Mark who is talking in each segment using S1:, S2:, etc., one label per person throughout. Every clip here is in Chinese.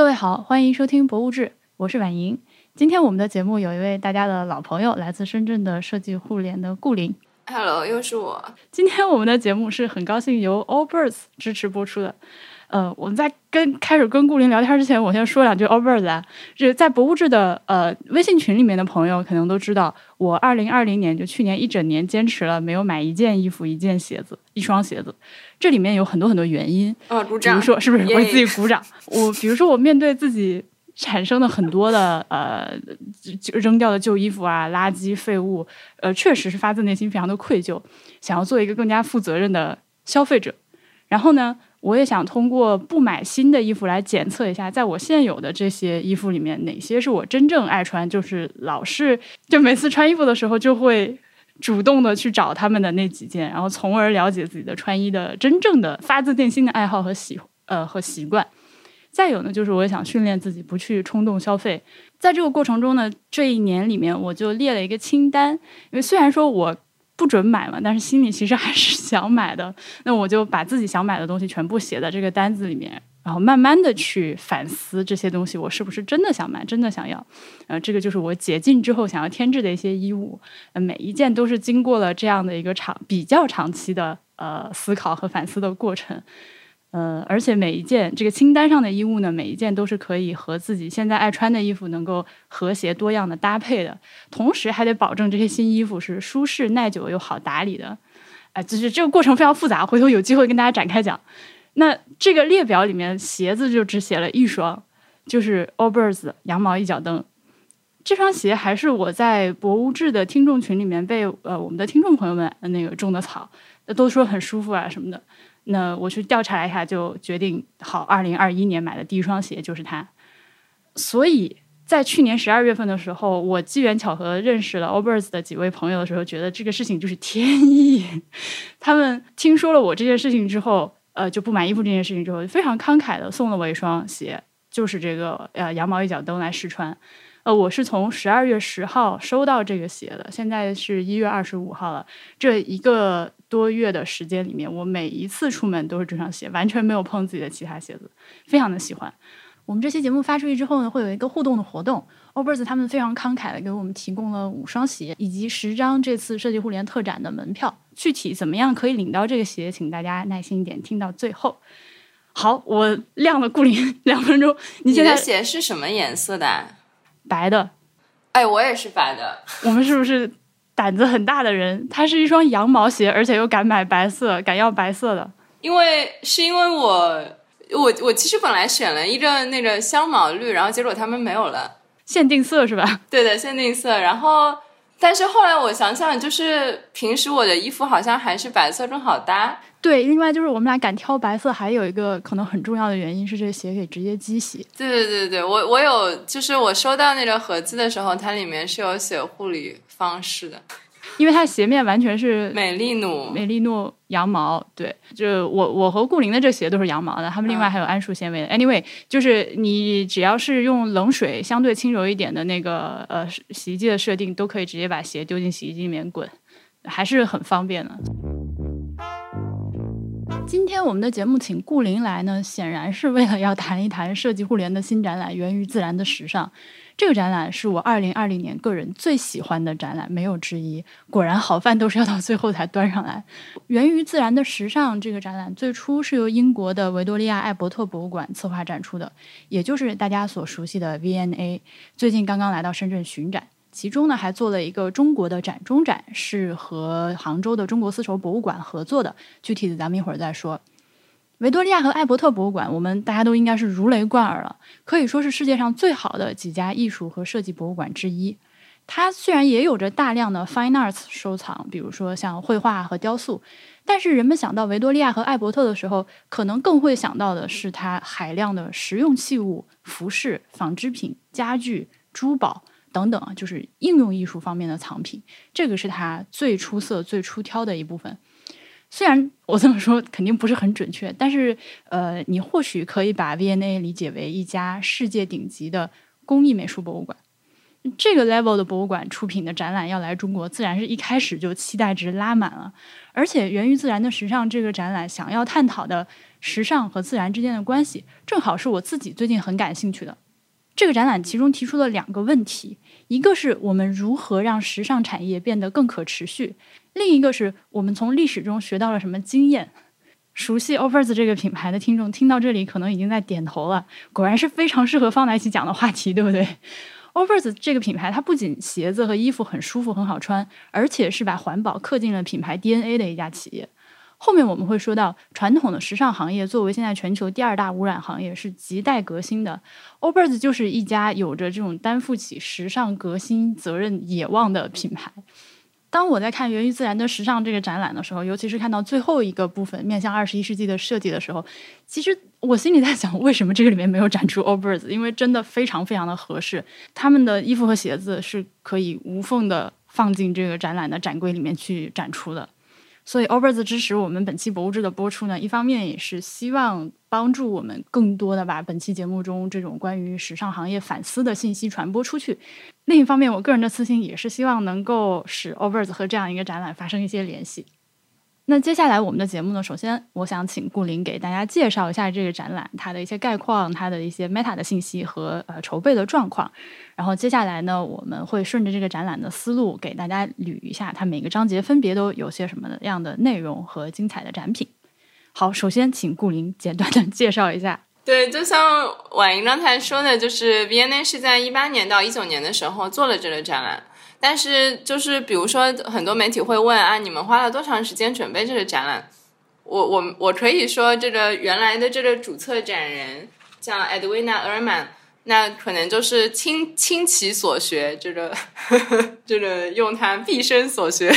S1: 各位好，欢迎收听《博物志》，我是婉莹。今天我们的节目有一位大家的老朋友，来自深圳的设计互联的顾林。
S2: Hello，又是我。
S1: 今天我们的节目是很高兴由 Allbirds 支持播出的。呃，我们在跟开始跟顾林聊天之前，我先说两句 Allbirds 啊。是在博物志的呃微信群里面的朋友可能都知道，我二零二零年就去年一整年坚持了没有买一件衣服、一件鞋子、一双鞋子。这里面有很多很多原因，
S2: 哦，鼓掌。
S1: 比如说，是不是为自己鼓掌？我比如说，我面对自己产生的很多的呃就扔掉的旧衣服啊、垃圾废物，呃，确实是发自内心非常的愧疚，想要做一个更加负责任的消费者。然后呢，我也想通过不买新的衣服来检测一下，在我现有的这些衣服里面，哪些是我真正爱穿，就是老是就每次穿衣服的时候就会。主动的去找他们的那几件，然后从而了解自己的穿衣的真正的发自内心的爱好和喜呃和习惯。再有呢，就是我也想训练自己不去冲动消费。在这个过程中呢，这一年里面我就列了一个清单，因为虽然说我不准买嘛，但是心里其实还是想买的。那我就把自己想买的东西全部写在这个单子里面，然后慢慢的去反思这些东西我是不是真的想买，真的想要。呃，这个就是我解禁之后想要添置的一些衣物，每一件都是经过了这样的一个长比较长期的呃思考和反思的过程。呃，而且每一件这个清单上的衣物呢，每一件都是可以和自己现在爱穿的衣服能够和谐多样的搭配的，同时还得保证这些新衣服是舒适耐久又好打理的。哎、就是这个过程非常复杂，回头有机会跟大家展开讲。那这个列表里面，鞋子就只写了一双，就是 Allbirds 羊毛一脚蹬。这双鞋还是我在博物志的听众群里面被呃我们的听众朋友们那个种的草，都说很舒服啊什么的。那我去调查了一下，就决定好，二零二一年买的第一双鞋就是它。所以在去年十二月份的时候，我机缘巧合认识了 Allbirds 的几位朋友的时候，觉得这个事情就是天意。他们听说了我这件事情之后，呃，就不买衣服这件事情之后，非常慷慨的送了我一双鞋，就是这个呃羊毛一脚蹬来试穿。呃，我是从十二月十号收到这个鞋的，现在是一月二十五号了。这一个多月的时间里面，我每一次出门都是这双鞋，完全没有碰自己的其他鞋子，非常的喜欢。我们这期节目发出去之后呢，会有一个互动的活动，Allbirds 他们非常慷慨的给我们提供了五双鞋以及十张这次设计互联特展的门票。具体怎么样可以领到这个鞋，请大家耐心一点，听到最后。好，我亮了顾林 两分钟，你
S2: 你
S1: 现在
S2: 的鞋是什么颜色的啊？
S1: 白的，
S2: 哎，我也是白的。
S1: 我们是不是胆子很大的人？他是一双羊毛鞋，而且又敢买白色，敢要白色的。
S2: 因为是因为我我我其实本来选了一个那个香茅绿，然后结果他们没有了。
S1: 限定色是吧？
S2: 对的，限定色。然后，但是后来我想想，就是平时我的衣服好像还是白色更好搭。
S1: 对，另外就是我们俩敢挑白色，还有一个可能很重要的原因是，这个鞋可以直接机洗。
S2: 对对对对，我我有，就是我收到那个盒子的时候，它里面是有写护理方式的，
S1: 因为它的鞋面完全是
S2: 美丽努。
S1: 美利诺羊毛，对，就我我和顾林的这鞋都是羊毛的，他们另外还有桉树纤维的。Anyway，就是你只要是用冷水相对轻柔一点的那个呃洗衣机的设定，都可以直接把鞋丢进洗衣机里面滚，还是很方便的。今天我们的节目请顾林来呢，显然是为了要谈一谈设计互联的新展览《源于自然的时尚》。这个展览是我二零二零年个人最喜欢的展览，没有之一。果然，好饭都是要到最后才端上来。源于自然的时尚这个展览最初是由英国的维多利亚艾伯特博物馆策划展出的，也就是大家所熟悉的 V&A。最近刚刚来到深圳巡展，其中呢还做了一个中国的展中展，是和杭州的中国丝绸博物馆合作的。具体的咱们一会儿再说。维多利亚和艾伯特博物馆，我们大家都应该是如雷贯耳了，可以说是世界上最好的几家艺术和设计博物馆之一。它虽然也有着大量的 fine arts 收藏，比如说像绘画和雕塑，但是人们想到维多利亚和艾伯特的时候，可能更会想到的是它海量的实用器物、服饰、纺织品、家具、珠宝等等，就是应用艺术方面的藏品，这个是它最出色、最出挑的一部分。虽然我这么说肯定不是很准确，但是呃，你或许可以把 V N A 理解为一家世界顶级的工艺美术博物馆。这个 level 的博物馆出品的展览要来中国，自然是一开始就期待值拉满了。而且，源于自然的时尚这个展览想要探讨的时尚和自然之间的关系，正好是我自己最近很感兴趣的。这个展览其中提出了两个问题，一个是我们如何让时尚产业变得更可持续，另一个是我们从历史中学到了什么经验。熟悉 Overs 这个品牌的听众听到这里可能已经在点头了，果然是非常适合放在一起讲的话题，对不对？Overs 这个品牌它不仅鞋子和衣服很舒服很好穿，而且是把环保刻进了品牌 DNA 的一家企业。后面我们会说到，传统的时尚行业作为现在全球第二大污染行业，是亟待革新的。o b e r s 就是一家有着这种担负起时尚革新责任野望的品牌。当我在看《源于自然的时尚》这个展览的时候，尤其是看到最后一个部分面向二十一世纪的设计的时候，其实我心里在想，为什么这个里面没有展出 o b e r s 因为真的非常非常的合适，他们的衣服和鞋子是可以无缝的放进这个展览的展柜里面去展出的。所以 Overs 支持我们本期博物志的播出呢，一方面也是希望帮助我们更多的把本期节目中这种关于时尚行业反思的信息传播出去；另一方面，我个人的私心也是希望能够使 Overs 和这样一个展览发生一些联系。那接下来我们的节目呢？首先，我想请顾林给大家介绍一下这个展览它的一些概况、它的一些 meta 的信息和呃筹备的状况。然后接下来呢，我们会顺着这个展览的思路给大家捋一下，它每个章节分别都有些什么样的内容和精彩的展品。好，首先请顾林简短的介绍一下。
S2: 对，就像婉莹刚才说的，就是 B N A 是在一八年到一九年的时候做了这个展览。但是，就是比如说，很多媒体会问啊，你们花了多长时间准备这个展览？我我我可以说，这个原来的这个主策展人叫 Edwina Erman，那可能就是倾倾其所学，这个呵呵这个用他毕生所学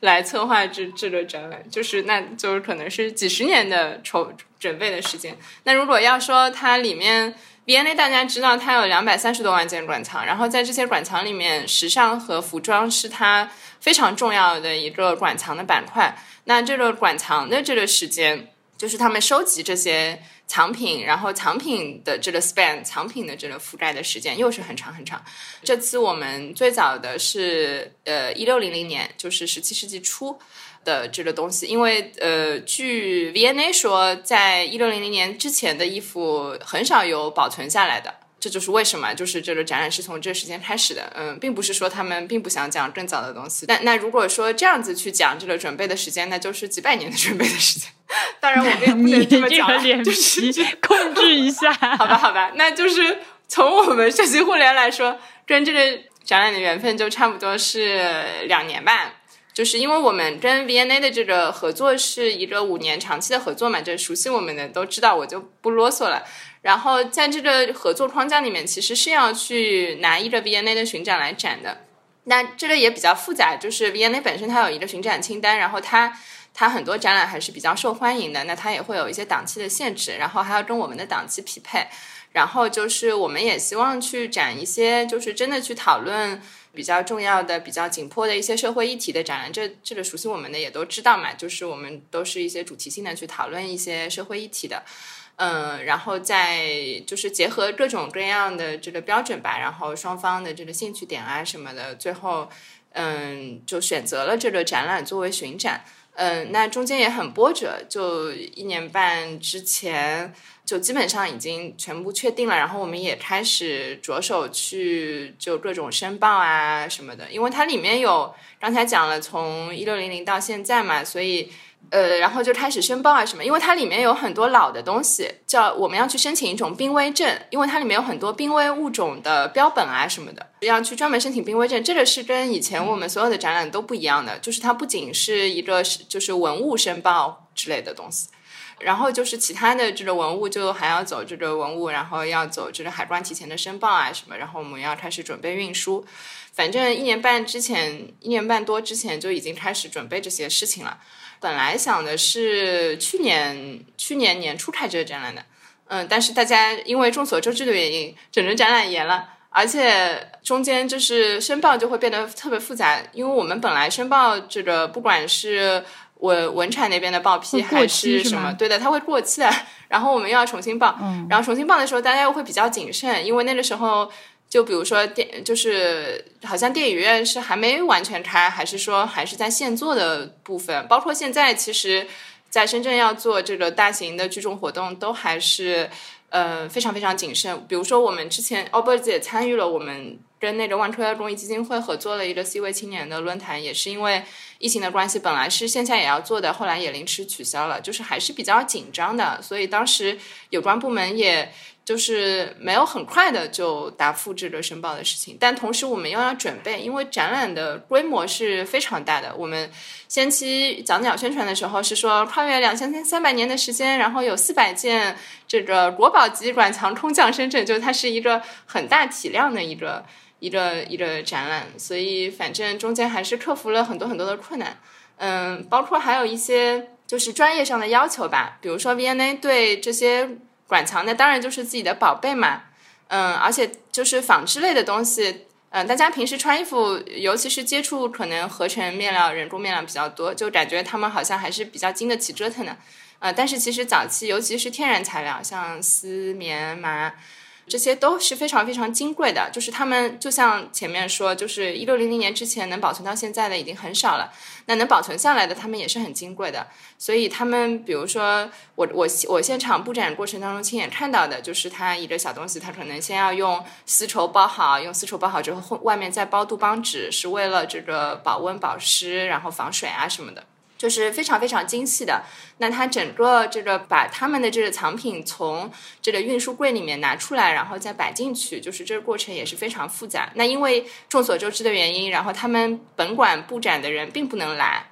S2: 来策划这这个展览，就是那就是可能是几十年的筹准备的时间。那如果要说它里面。V&A 大家知道，它有两百三十多万件馆藏，然后在这些馆藏里面，时尚和服装是它非常重要的一个馆藏的板块。那这个馆藏的这个时间，就是他们收集这些藏品，然后藏品的这个 span，藏品的这个覆盖的时间又是很长很长。这次我们最早的是呃一六零零年，就是十七世纪初。的这个东西，因为呃，据 VNA 说，在一六零零年之前的衣服很少有保存下来的，这就是为什么，就是这个展览是从这个时间开始的。嗯，并不是说他们并不想讲更早的东西。但那如果说这样子去讲这个准备的时间，那就是几百年的准备的时间。当然，我们也不能这么讲，
S1: 就是控制一下。
S2: 好吧，好吧，那就是从我们设计互联来说，跟这个展览的缘分就差不多是两年半。就是因为我们跟 VNA 的这个合作是一个五年长期的合作嘛，就熟悉我们的都知道，我就不啰嗦了。然后在这个合作框架里面，其实是要去拿一个 VNA 的巡展来展的。那这个也比较复杂，就是 VNA 本身它有一个巡展清单，然后它它很多展览还是比较受欢迎的，那它也会有一些档期的限制，然后还要跟我们的档期匹配。然后就是我们也希望去展一些，就是真的去讨论。比较重要的、比较紧迫的一些社会议题的展览，这这个熟悉我们的也都知道嘛，就是我们都是一些主题性的去讨论一些社会议题的，嗯，然后再就是结合各种各样的这个标准吧，然后双方的这个兴趣点啊什么的，最后嗯就选择了这个展览作为巡展，嗯，那中间也很波折，就一年半之前。就基本上已经全部确定了，然后我们也开始着手去就各种申报啊什么的，因为它里面有刚才讲了从一六零零到现在嘛，所以呃，然后就开始申报啊什么，因为它里面有很多老的东西，叫我们要去申请一种濒危证，因为它里面有很多濒危物种的标本啊什么的，要去专门申请濒危证，这个是跟以前我们所有的展览都不一样的，就是它不仅是一个就是文物申报之类的东西。然后就是其他的这个文物，就还要走这个文物，然后要走这个海关提前的申报啊什么，然后我们要开始准备运输。反正一年半之前，一年半多之前就已经开始准备这些事情了。本来想的是去年去年年初开这个展览的，嗯，但是大家因为众所周知的原因，整个展览延了，而且中间就是申报就会变得特别复杂，因为我们本来申报这个不管是。文文产那边的报批还是什么？对的，它会过期的。然后我们又要重新报，然后重新报的时候，大家又会比较谨慎，因为那个时候，就比如说电，就是好像电影院是还没完全开，还是说还是在现做的部分。包括现在，其实在深圳要做这个大型的聚众活动，都还是呃非常非常谨慎。比如说，我们之前 o b e r s 也参与了我们跟那个万科公益基金会合作了一个 C 位青年的论坛，也是因为疫情的关系，本来是线下也要做的，后来也临时取消了，就是还是比较紧张的。所以当时有关部门也。就是没有很快的就答复这个申报的事情，但同时我们又要准备，因为展览的规模是非常大的。我们先期讲讲宣传的时候是说，跨越两千三百年的时间，然后有四百件这个国宝级馆藏空降深圳，就是它是一个很大体量的一个一个一个展览，所以反正中间还是克服了很多很多的困难。嗯，包括还有一些就是专业上的要求吧，比如说 V&A 对这些。馆藏那当然就是自己的宝贝嘛，嗯，而且就是纺织类的东西，嗯，大家平时穿衣服，尤其是接触可能合成面料、人工面料比较多，就感觉他们好像还是比较经得起折腾的，呃，但是其实早期，尤其是天然材料，像丝、棉、麻。这些都是非常非常金贵的，就是他们就像前面说，就是一六零零年之前能保存到现在的已经很少了，那能保存下来的，他们也是很金贵的。所以他们，比如说我我我现场布展过程当中亲眼看到的，就是他一个小东西，他可能先要用丝绸包好，用丝绸包好之后，后外面再包杜邦纸，是为了这个保温保湿，然后防水啊什么的。就是非常非常精细的，那它整个这个把他们的这个藏品从这个运输柜里面拿出来，然后再摆进去，就是这个过程也是非常复杂。那因为众所周知的原因，然后他们本馆布展的人并不能来。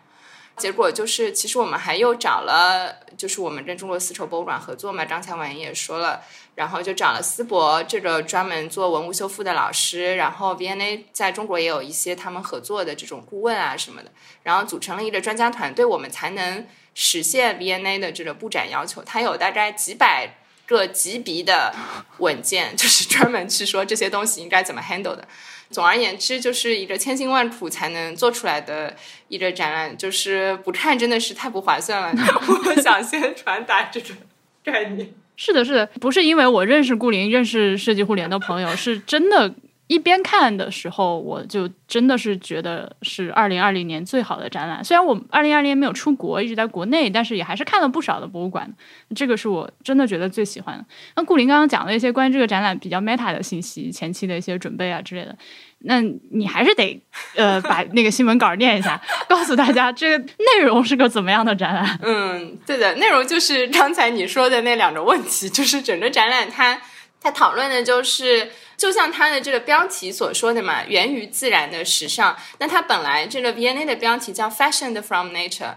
S2: 结果就是，其实我们还又找了，就是我们跟中国丝绸博物馆合作嘛。刚才婉莹也说了，然后就找了思博这个专门做文物修复的老师，然后 VNA 在中国也有一些他们合作的这种顾问啊什么的，然后组成了一个专家团队，我们才能实现 VNA 的这个布展要求。它有大概几百个级别的文件，就是专门去说这些东西应该怎么 handle 的。总而言之，就是一个千辛万苦才能做出来的一个展览，就是不看真的是太不划算了。我想先传达这种概念。
S1: 是的，是的，不是因为我认识顾林、认识设计互联的朋友，是真的。一边看的时候，我就真的是觉得是二零二零年最好的展览。虽然我二零二零年没有出国，一直在国内，但是也还是看了不少的博物馆。这个是我真的觉得最喜欢的。那顾林刚刚讲了一些关于这个展览比较 meta 的信息，前期的一些准备啊之类的。那你还是得呃把那个新闻稿念一下，告诉大家这个内容是个怎么样的展览。
S2: 嗯，对的，内容就是 刚才你说的那两个问题，就是整个展览它它讨论的就是。就像它的这个标题所说的嘛，源于自然的时尚。那它本来这个 V&A 的标题叫 Fashioned from Nature，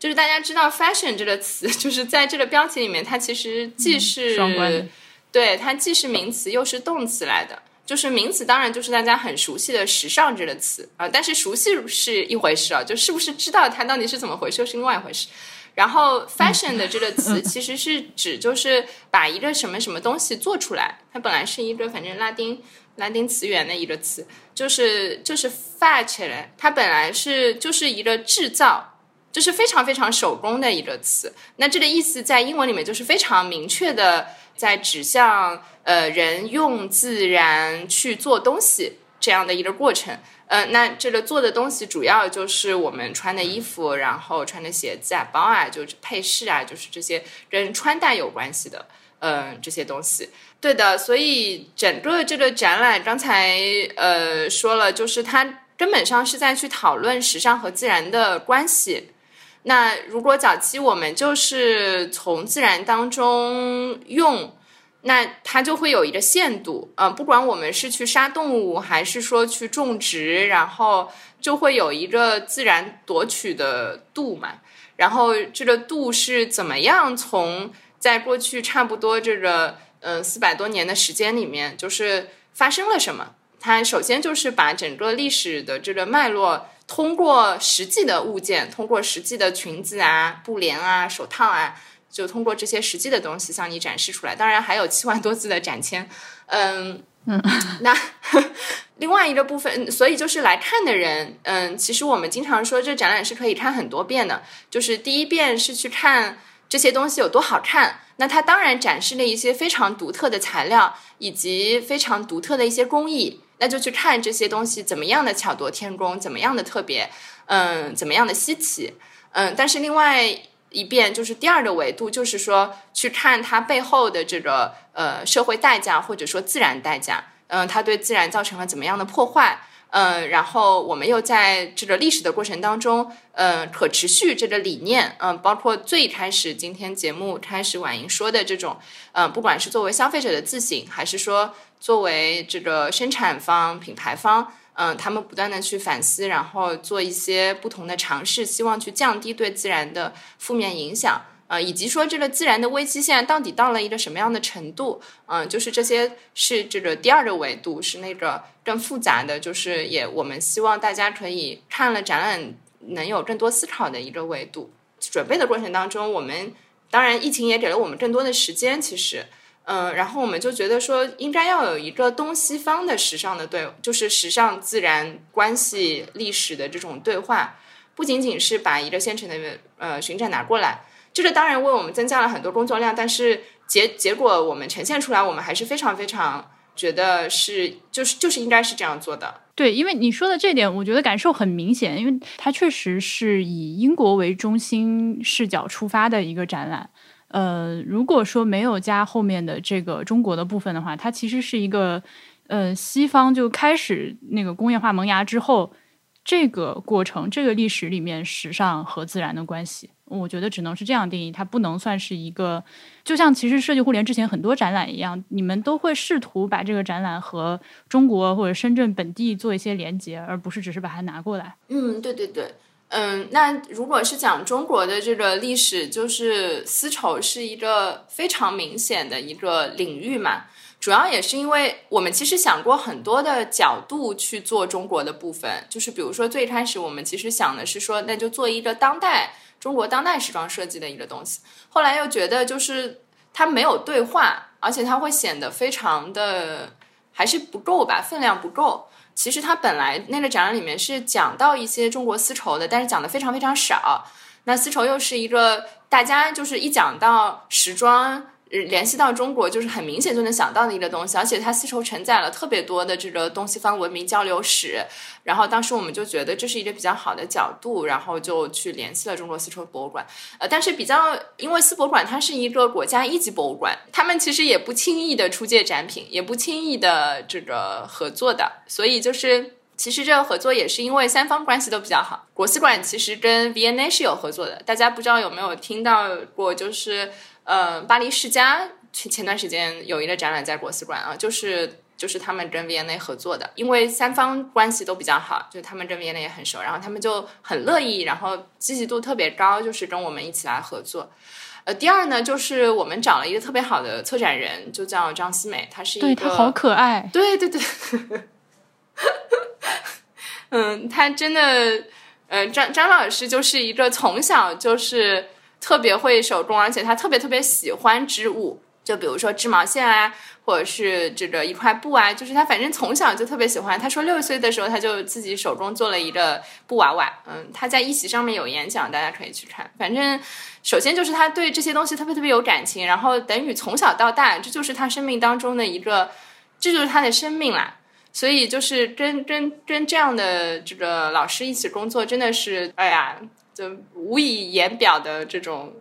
S2: 就是大家知道 fashion 这个词，就是在这个标题里面，它其实既是
S1: 双关，
S2: 对，它既是名词又是动词来的。就是名词当然就是大家很熟悉的时尚这个词啊，但是熟悉是一回事啊，就是不是知道它到底是怎么回事是另外一回事。然后，fashion 的这个词 其实是指就是把一个什么什么东西做出来。它本来是一个反正拉丁拉丁词源的一个词，就是就是 fashion，。它本来是就是一个制造，就是非常非常手工的一个词。那这个意思在英文里面就是非常明确的，在指向呃人用自然去做东西这样的一个过程。呃，那这个做的东西主要就是我们穿的衣服，然后穿的鞋子啊、包啊，就是配饰啊，就是这些跟穿戴有关系的，嗯，这些东西。对的，所以整个这个展览刚才呃说了，就是它根本上是在去讨论时尚和自然的关系。那如果早期我们就是从自然当中用。那它就会有一个限度，呃，不管我们是去杀动物，还是说去种植，然后就会有一个自然夺取的度嘛。然后这个度是怎么样从在过去差不多这个嗯四百多年的时间里面，就是发生了什么？它首先就是把整个历史的这个脉络，通过实际的物件，通过实际的裙子啊、布帘啊、手套啊。就通过这些实际的东西向你展示出来，当然还有七万多字的展签，嗯嗯，那 另外一个部分，所以就是来看的人，嗯，其实我们经常说这展览是可以看很多遍的，就是第一遍是去看这些东西有多好看，那它当然展示了一些非常独特的材料以及非常独特的一些工艺，那就去看这些东西怎么样的巧夺天工，怎么样的特别，嗯，怎么样的稀奇，嗯，但是另外。一遍，就是第二个维度，就是说去看它背后的这个呃社会代价或者说自然代价，嗯，它对自然造成了怎么样的破坏。嗯，然后我们又在这个历史的过程当中，嗯，可持续这个理念，嗯，包括最开始今天节目开始婉莹说的这种，嗯，不管是作为消费者的自省，还是说作为这个生产方、品牌方，嗯，他们不断的去反思，然后做一些不同的尝试，希望去降低对自然的负面影响。呃，以及说这个自然的危机现在到底到了一个什么样的程度？嗯，就是这些是这个第二个维度，是那个更复杂的，就是也我们希望大家可以看了展览能有更多思考的一个维度。准备的过程当中，我们当然疫情也给了我们更多的时间，其实，嗯，然后我们就觉得说应该要有一个东西方的时尚的对，就是时尚自然关系历史的这种对话，不仅仅是把一个现成的呃巡展拿过来。这个当然为我们增加了很多工作量，但是结结果我们呈现出来，我们还是非常非常觉得是就是就是应该是这样做的。
S1: 对，因为你说的这点，我觉得感受很明显，因为它确实是以英国为中心视角出发的一个展览。呃，如果说没有加后面的这个中国的部分的话，它其实是一个呃西方就开始那个工业化萌芽之后这个过程这个历史里面时尚和自然的关系。我觉得只能是这样定义，它不能算是一个，就像其实设计互联之前很多展览一样，你们都会试图把这个展览和中国或者深圳本地做一些连接，而不是只是把它拿过来。
S2: 嗯，对对对，嗯，那如果是讲中国的这个历史，就是丝绸是一个非常明显的一个领域嘛，主要也是因为我们其实想过很多的角度去做中国的部分，就是比如说最开始我们其实想的是说，那就做一个当代。中国当代时装设计的一个东西，后来又觉得就是它没有对话，而且它会显得非常的还是不够吧，分量不够。其实它本来那个展览里面是讲到一些中国丝绸的，但是讲的非常非常少。那丝绸又是一个大家就是一讲到时装。联系到中国，就是很明显就能想到的一个东西，而且它丝绸承载了特别多的这个东西方文明交流史。然后当时我们就觉得这是一个比较好的角度，然后就去联系了中国丝绸博物馆。呃，但是比较，因为丝博馆它是一个国家一级博物馆，他们其实也不轻易的出借展品，也不轻易的这个合作的。所以就是其实这个合作也是因为三方关系都比较好。国丝馆其实跟 V&A 是有合作的，大家不知道有没有听到过，就是。呃，巴黎世家前前段时间有一个展览在国丝馆啊，就是就是他们跟 V&A 合作的，因为三方关系都比较好，就他们跟 V&A 也很熟，然后他们就很乐意，然后积极度特别高，就是跟我们一起来合作。呃，第二呢，就是我们找了一个特别好的策展人，就叫张希美，她是一个，
S1: 对她好可爱，
S2: 对对对，嗯，她真的，呃，张张老师就是一个从小就是。特别会手工，而且他特别特别喜欢织物，就比如说织毛线啊，或者是这个一块布啊，就是他反正从小就特别喜欢。他说六岁的时候他就自己手工做了一个布娃娃，嗯，他在一席上面有演讲，大家可以去看。反正首先就是他对这些东西特别特别有感情，然后等于从小到大这就是他生命当中的一个，这就是他的生命啦。所以就是跟跟跟这样的这个老师一起工作，真的是哎呀。就无以言表的这种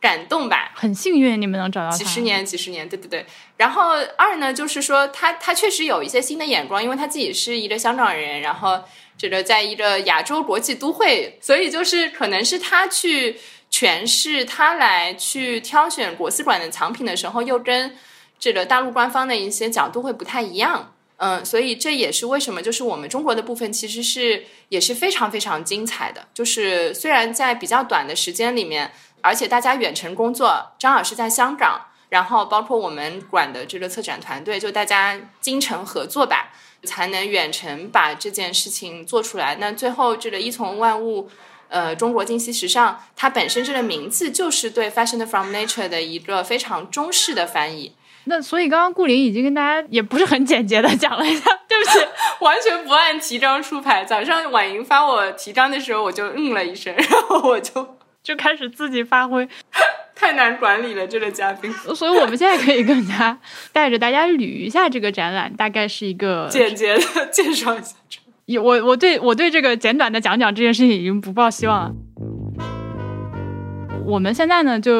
S2: 感动吧，
S1: 很幸运你们能找到
S2: 几十年，几十年，对对对。然后二呢，就是说他他确实有一些新的眼光，因为他自己是一个香港人，然后这个在一个亚洲国际都会，所以就是可能是他去诠释，他来去挑选国丝馆的藏品的时候，又跟这个大陆官方的一些角度会不太一样。嗯，所以这也是为什么，就是我们中国的部分其实是也是非常非常精彩的。就是虽然在比较短的时间里面，而且大家远程工作，张老师在香港，然后包括我们管的这个策展团队，就大家精诚合作吧，才能远程把这件事情做出来。那最后这个一从万物，呃，中国今昔时尚，它本身这个名字就是对 Fashion from Nature 的一个非常中式的翻译。
S1: 那所以刚刚顾林已经跟大家也不是很简洁的讲了一下，
S2: 对不起，完全不按提纲出牌。早上婉莹发我提纲的时候，我就嗯了一声，然后我就
S1: 就开始自己发挥，
S2: 太难管理了这个嘉宾。
S1: 所以我们现在可以更加带着大家捋一下这个展览，大概是一个
S2: 简洁的介绍一下。
S1: 有我我对我对这个简短的讲讲这件事情已经不抱希望了。我们现在呢，就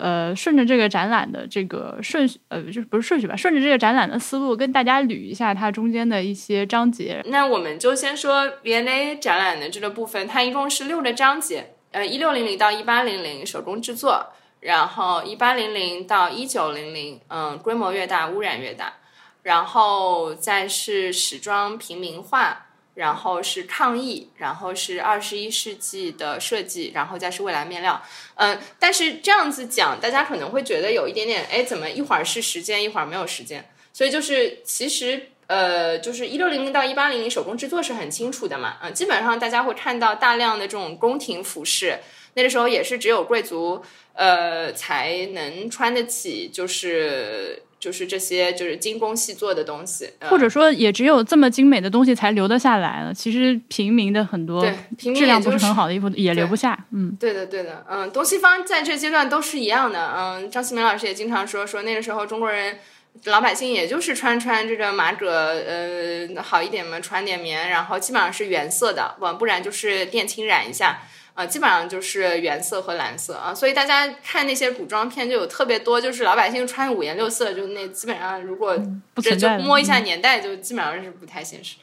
S1: 呃顺着这个展览的这个顺序，呃，就是不是顺序吧，顺着这个展览的思路，跟大家捋一下它中间的一些章节。
S2: 那我们就先说 V&A 展览的这个部分，它一共是六个章节，呃，一六零零到一八零零手工制作，然后一八零零到一九零零，嗯，规模越大污染越大，然后再是时装平民化。然后是抗疫，然后是二十一世纪的设计，然后再是未来面料。嗯，但是这样子讲，大家可能会觉得有一点点，哎，怎么一会儿是时间，一会儿没有时间？所以就是其实呃，就是一六零零到一八零零手工制作是很清楚的嘛。嗯，基本上大家会看到大量的这种宫廷服饰，那个时候也是只有贵族呃才能穿得起，就是。就是这些，就是精工细作的东西，
S1: 或者说也只有这么精美的东西才留得下来了。其实平民的很多质量不是很好的衣服也留不下。嗯，
S2: 对的，对的，嗯，东西方在这阶段都是一样的。嗯，张希明老师也经常说，说那个时候中国人老百姓也就是穿穿这个马革，呃，好一点嘛，穿点棉，然后基本上是原色的，不不然就是靛青染一下。啊，基本上就是原色和蓝色啊，所以大家看那些古装片就有特别多，就是老百姓穿五颜六色，就那基本上如果这就摸一下年代，就基本上是不太现实。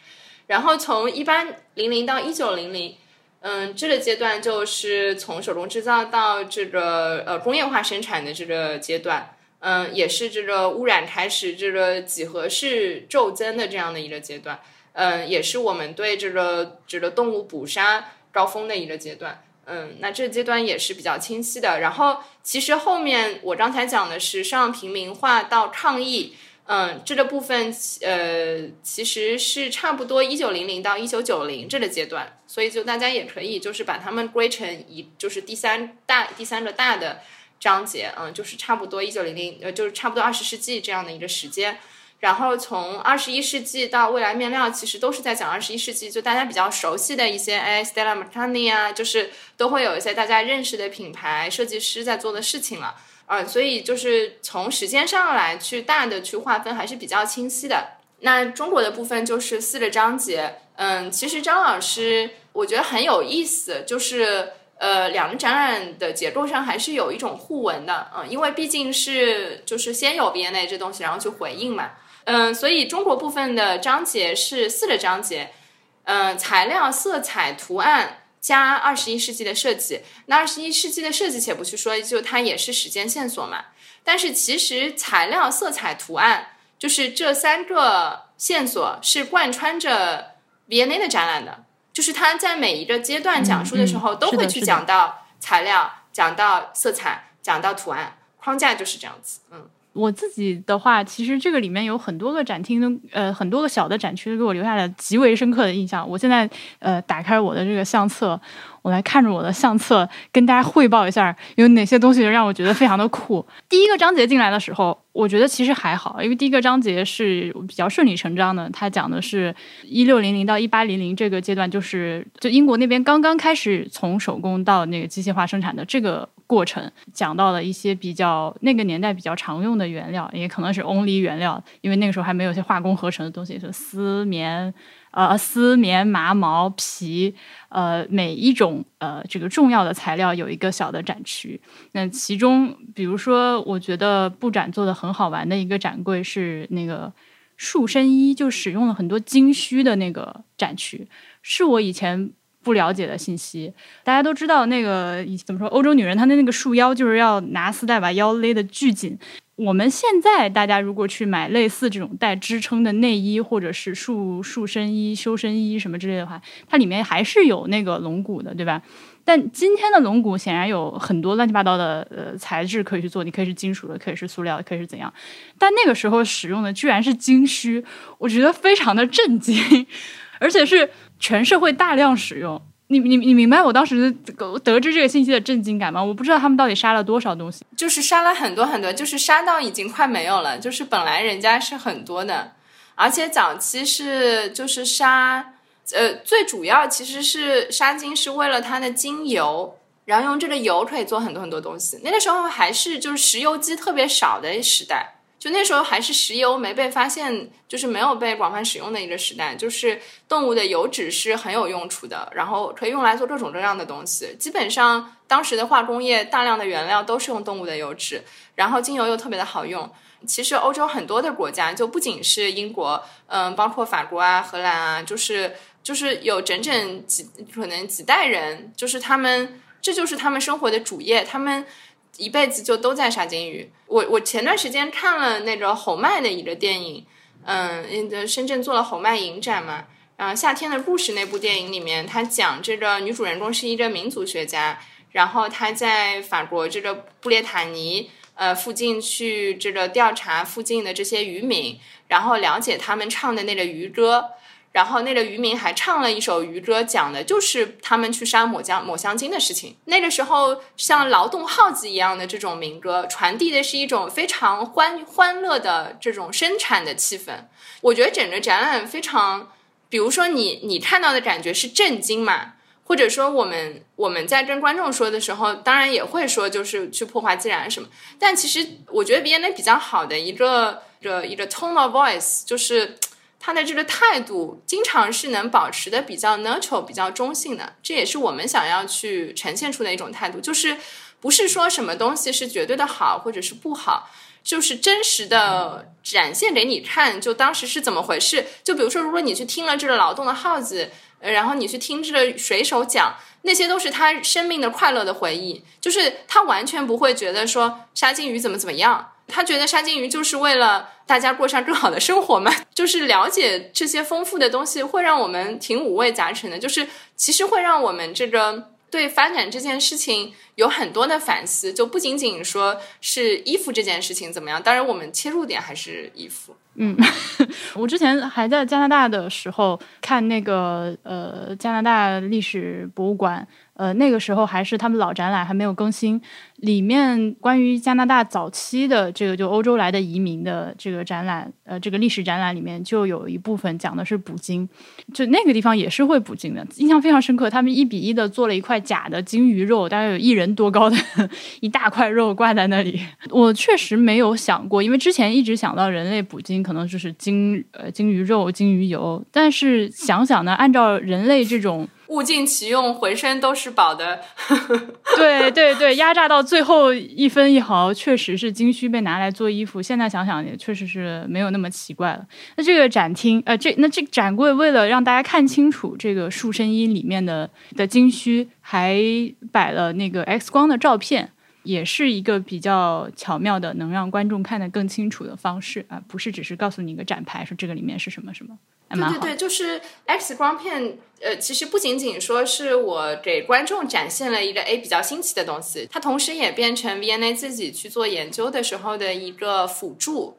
S2: 然后从一八零零到一九零零，嗯，这个阶段就是从手工制造到这个呃工业化生产的这个阶段，嗯，也是这个污染开始这个几何式骤增的这样的一个阶段，嗯，也是我们对这个这个动物捕杀高峰的一个阶段。嗯，那这阶段也是比较清晰的。然后，其实后面我刚才讲的是上平民化到抗议，嗯，这个部分呃，其实是差不多一九零零到一九九零这个阶段。所以，就大家也可以就是把它们归成一，就是第三大第三个大的章节，嗯，就是差不多一九零零，呃，就是差不多二十世纪这样的一个时间。然后从二十一世纪到未来面料，其实都是在讲二十一世纪，就大家比较熟悉的一些，哎，Stella McCartney 啊，就是都会有一些大家认识的品牌设计师在做的事情了，嗯，所以就是从时间上来去大的去划分还是比较清晰的。那中国的部分就是四个章节，嗯，其实张老师我觉得很有意思，就是呃，两个展览的结构上还是有一种互文的，嗯，因为毕竟是就是先有 B N A 这东西，然后去回应嘛。嗯，所以中国部分的章节是四个章节，嗯，材料、色彩、图案加二十一世纪的设计。那二十一世纪的设计且不去说，就它也是时间线索嘛。但是其实材料、色彩、图案就是这三个线索是贯穿着 V&A 的展览的，就是它在每一个阶段讲述的时候都会去讲到材料、讲到色彩、讲到图案，框架就是这样子，嗯。
S1: 我自己的话，其实这个里面有很多个展厅，呃，很多个小的展区，给我留下了极为深刻的印象。我现在呃，打开我的这个相册。我来看着我的相册，跟大家汇报一下有哪些东西让我觉得非常的酷。第一个章节进来的时候，我觉得其实还好，因为第一个章节是比较顺理成章的。它讲的是一六零零到一八零零这个阶段，就是就英国那边刚刚开始从手工到那个机械化生产的这个过程，讲到了一些比较那个年代比较常用的原料，也可能是 only 原料，因为那个时候还没有一些化工合成的东西，是丝棉。呃，丝棉、麻毛、皮，呃，每一种呃这个重要的材料有一个小的展区。那其中，比如说，我觉得布展做的很好玩的一个展柜是那个束身衣，就使用了很多精须的那个展区，是我以前不了解的信息。大家都知道，那个怎么说，欧洲女人她的那个束腰就是要拿丝带把腰勒得巨紧。我们现在大家如果去买类似这种带支撑的内衣，或者是束束身衣、修身衣什么之类的话，它里面还是有那个龙骨的，对吧？但今天的龙骨显然有很多乱七八糟的呃材质可以去做，你可以是金属的，可以是塑料的，可以是怎样？但那个时候使用的居然是金须，我觉得非常的震惊，而且是全社会大量使用。你你你明白我当时得知这个信息的震惊感吗？我不知道他们到底杀了多少东西，
S2: 就是杀了很多很多，就是杀到已经快没有了。就是本来人家是很多的，而且早期是就是杀，呃，最主要其实是杀金是为了它的精油，然后用这个油可以做很多很多东西。那个时候还是就是石油机特别少的时代。就那时候还是石油没被发现，就是没有被广泛使用的一个时代，就是动物的油脂是很有用处的，然后可以用来做各种各样的东西。基本上当时的化工业大量的原料都是用动物的油脂，然后精油又特别的好用。其实欧洲很多的国家，就不仅是英国，嗯，包括法国啊、荷兰啊，就是就是有整整几可能几代人，就是他们这就是他们生活的主业，他们。一辈子就都在杀金鱼。我我前段时间看了那个侯麦的一个电影，嗯，深圳做了侯麦影展嘛。然后《夏天的故事》那部电影里面，他讲这个女主人公是一个民族学家，然后他在法国这个布列塔尼呃附近去这个调查附近的这些渔民，然后了解他们唱的那个渔歌。然后那个渔民还唱了一首渔歌，讲的就是他们去杀抹香抹香鲸的事情。那个时候，像劳动号子一样的这种民歌，传递的是一种非常欢欢乐的这种生产的气氛。我觉得整个展览非常，比如说你你看到的感觉是震惊嘛，或者说我们我们在跟观众说的时候，当然也会说就是去破坏自然什么。但其实我觉得 B N A 比较好的一个一个一个 tone of voice 就是。他的这个态度经常是能保持的比较 neutral、比较中性的，这也是我们想要去呈现出的一种态度，就是不是说什么东西是绝对的好或者是不好，就是真实的展现给你看，就当时是怎么回事。就比如说，如果你去听了这个劳动的耗子，呃然后你去听这个水手讲，那些都是他生命的快乐的回忆，就是他完全不会觉得说杀金鱼怎么怎么样。他觉得杀金鱼就是为了大家过上更好的生活嘛？就是了解这些丰富的东西，会让我们挺五味杂陈的。就是其实会让我们这个对发展这件事情有很多的反思，就不仅仅说是衣服这件事情怎么样。当然，我们切入点还是衣服。
S1: 嗯，我之前还在加拿大的时候看那个呃加拿大历史博物馆。呃，那个时候还是他们老展览还没有更新，里面关于加拿大早期的这个就欧洲来的移民的这个展览，呃，这个历史展览里面就有一部分讲的是捕鲸，就那个地方也是会捕鲸的，印象非常深刻。他们一比一的做了一块假的鲸鱼肉，大概有一人多高的 一大块肉挂在那里。我确实没有想过，因为之前一直想到人类捕鲸可能就是鲸呃鲸鱼肉、鲸鱼油，但是想想呢，按照人类这种。
S2: 物尽其用，浑身都是宝的。
S1: 对对对，压榨到最后一分一毫，确实是金须被拿来做衣服。现在想想，也确实是没有那么奇怪了。那这个展厅，呃，这那这展柜为了让大家看清楚这个束身衣里面的的金须，还摆了那个 X 光的照片，也是一个比较巧妙的，能让观众看得更清楚的方式啊，不是只是告诉你一个展牌，说这个里面是什么什么。
S2: 对对对，就是 X 光片，呃，其实不仅仅说是我给观众展现了一个 A 比较新奇的东西，它同时也变成 VNA 自己去做研究的时候的一个辅助，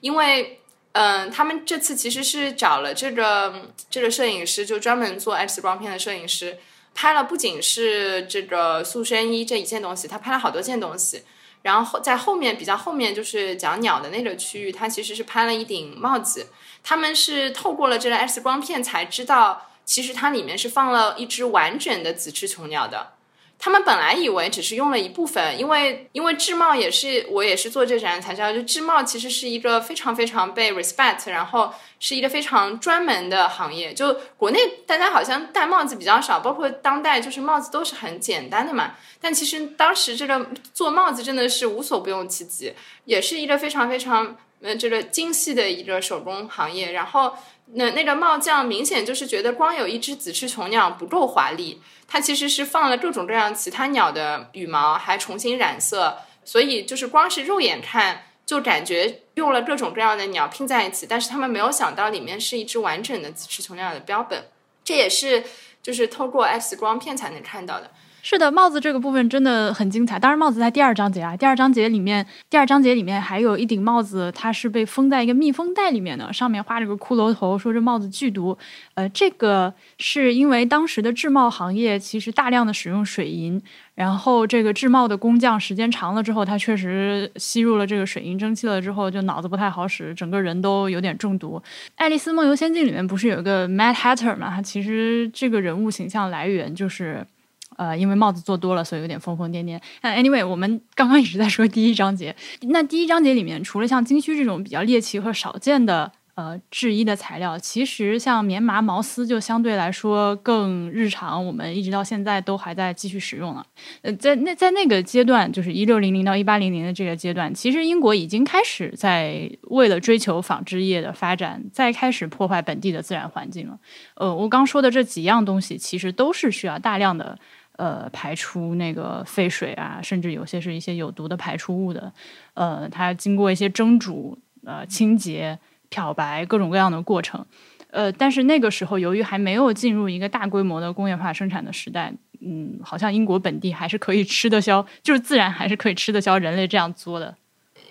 S2: 因为，嗯，他们这次其实是找了这个这个摄影师，就专门做 X 光片的摄影师，拍了不仅是这个塑身衣这一件东西，他拍了好多件东西，然后在后面比较后面就是讲鸟的那个区域，他其实是拍了一顶帽子。他们是透过了这个 X 光片才知道，其实它里面是放了一只完整的紫翅琼鸟的。他们本来以为只是用了一部分，因为因为制帽也是我也是做这展才知道，就制帽其实是一个非常非常被 respect，然后是一个非常专门的行业。就国内大家好像戴帽子比较少，包括当代就是帽子都是很简单的嘛。但其实当时这个做帽子真的是无所不用其极，也是一个非常非常。呃，这个精细的一个手工行业，然后那那个帽匠明显就是觉得光有一只紫翅琼鸟不够华丽，它其实是放了各种各样其他鸟的羽毛，还重新染色，所以就是光是肉眼看就感觉用了各种各样的鸟拼在一起，但是他们没有想到里面是一只完整的紫翅琼鸟的标本，这也是就是透过 X 光片才能看到的。
S1: 是的，帽子这个部分真的很精彩。当然，帽子在第二章节啊，第二章节里面，第二章节里面还有一顶帽子，它是被封在一个密封袋里面的，上面画着个骷髅头，说这帽子剧毒。呃，这个是因为当时的制帽行业其实大量的使用水银，然后这个制帽的工匠时间长了之后，他确实吸入了这个水银蒸汽了之后，就脑子不太好使，整个人都有点中毒。《爱丽丝梦游仙境》里面不是有个 Mad Hatter 嘛？他其实这个人物形象来源就是。呃，因为帽子做多了，所以有点疯疯癫癫。那 anyway，我们刚刚一直在说第一章节，那第一章节里面，除了像金须这种比较猎奇和少见的。呃，制衣的材料其实像棉麻、毛丝就相对来说更日常，我们一直到现在都还在继续使用了。呃，在那在那个阶段，就是一六零零到一八零零的这个阶段，其实英国已经开始在为了追求纺织业的发展，再开始破坏本地的自然环境了。呃，我刚说的这几样东西，其实都是需要大量的呃排出那个废水啊，甚至有些是一些有毒的排出物的。呃，它经过一些蒸煮、呃清洁。漂白各种各样的过程，呃，但是那个时候由于还没有进入一个大规模的工业化生产的时代，嗯，好像英国本地还是可以吃得消，就是自然还是可以吃得消人类这样做的，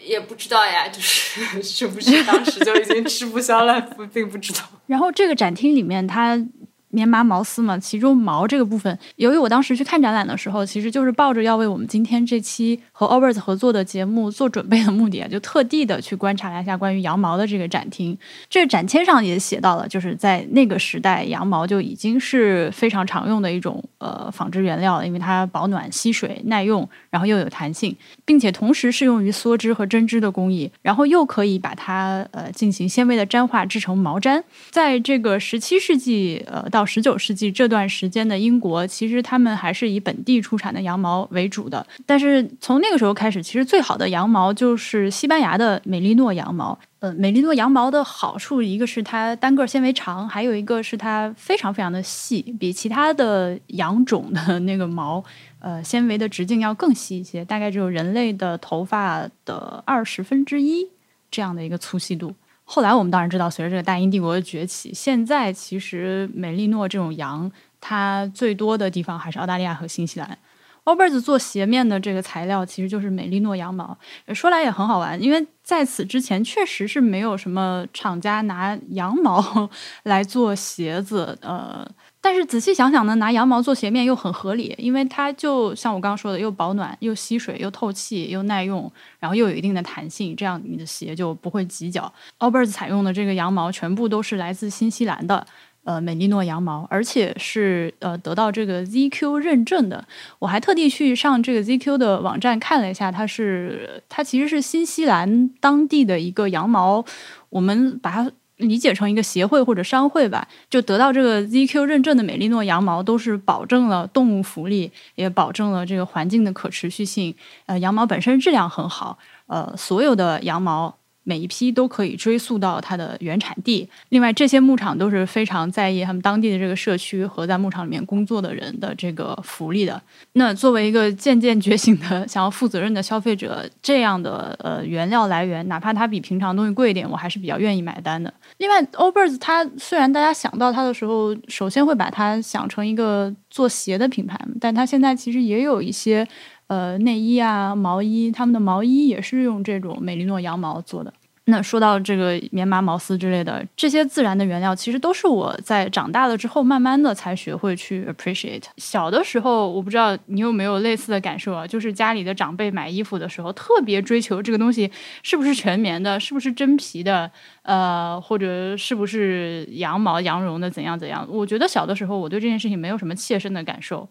S2: 也不知道呀，就是是不是当时就已经吃不消了，不并不知道。
S1: 然后这个展厅里面它。棉麻毛丝嘛，其中毛这个部分，由于我当时去看展览的时候，其实就是抱着要为我们今天这期和 a l b e r t 合作的节目做准备的目的啊，就特地的去观察了一下关于羊毛的这个展厅。这展签上也写到了，就是在那个时代，羊毛就已经是非常常用的一种呃纺织原料了，因为它保暖、吸水、耐用，然后又有弹性，并且同时适用于梭织和针织的工艺，然后又可以把它呃进行纤维的粘化，制成毛毡。在这个十七世纪呃到十九世纪这段时间的英国，其实他们还是以本地出产的羊毛为主的。但是从那个时候开始，其实最好的羊毛就是西班牙的美利诺羊毛。呃，美利诺羊毛的好处，一个是它单个纤维长，还有一个是它非常非常的细，比其他的羊种的那个毛，呃，纤维的直径要更细一些，大概只有人类的头发的二十分之一这样的一个粗细度。后来我们当然知道，随着这个大英帝国的崛起，现在其实美利诺这种羊，它最多的地方还是澳大利亚和新西兰。A l b e r t 做鞋面的这个材料其实就是美利诺羊毛。说来也很好玩，因为在此之前确实是没有什么厂家拿羊毛 来做鞋子，呃。但是仔细想想呢，拿羊毛做鞋面又很合理，因为它就像我刚刚说的，又保暖、又吸水、又透气、又耐用，然后又有一定的弹性，这样你的鞋就不会挤脚。Allbirds 采用的这个羊毛全部都是来自新西兰的，呃，美利诺羊毛，而且是呃得到这个 ZQ 认证的。我还特地去上这个 ZQ 的网站看了一下，它是它其实是新西兰当地的一个羊毛，我们把它。理解成一个协会或者商会吧，就得到这个 ZQ 认证的美利诺羊毛都是保证了动物福利，也保证了这个环境的可持续性。呃，羊毛本身质量很好，呃，所有的羊毛。每一批都可以追溯到它的原产地。另外，这些牧场都是非常在意他们当地的这个社区和在牧场里面工作的人的这个福利的。那作为一个渐渐觉醒的想要负责任的消费者，这样的呃原料来源，哪怕它比平常东西贵一点，我还是比较愿意买单的。另外，Allbirds 它虽然大家想到它的时候，首先会把它想成一个做鞋的品牌，但它现在其实也有一些。呃，内衣啊，毛衣，他们的毛衣也是用这种美利诺羊毛做的。那说到这个棉麻、毛丝之类的这些自然的原料，其实都是我在长大了之后慢慢的才学会去 appreciate。小的时候，我不知道你有没有类似的感受啊，就是家里的长辈买衣服的时候，特别追求这个东西是不是全棉的，是不是真皮的，呃，或者是不是羊毛、羊绒的，怎样怎样。我觉得小的时候，我对这件事情没有什么切身的感受。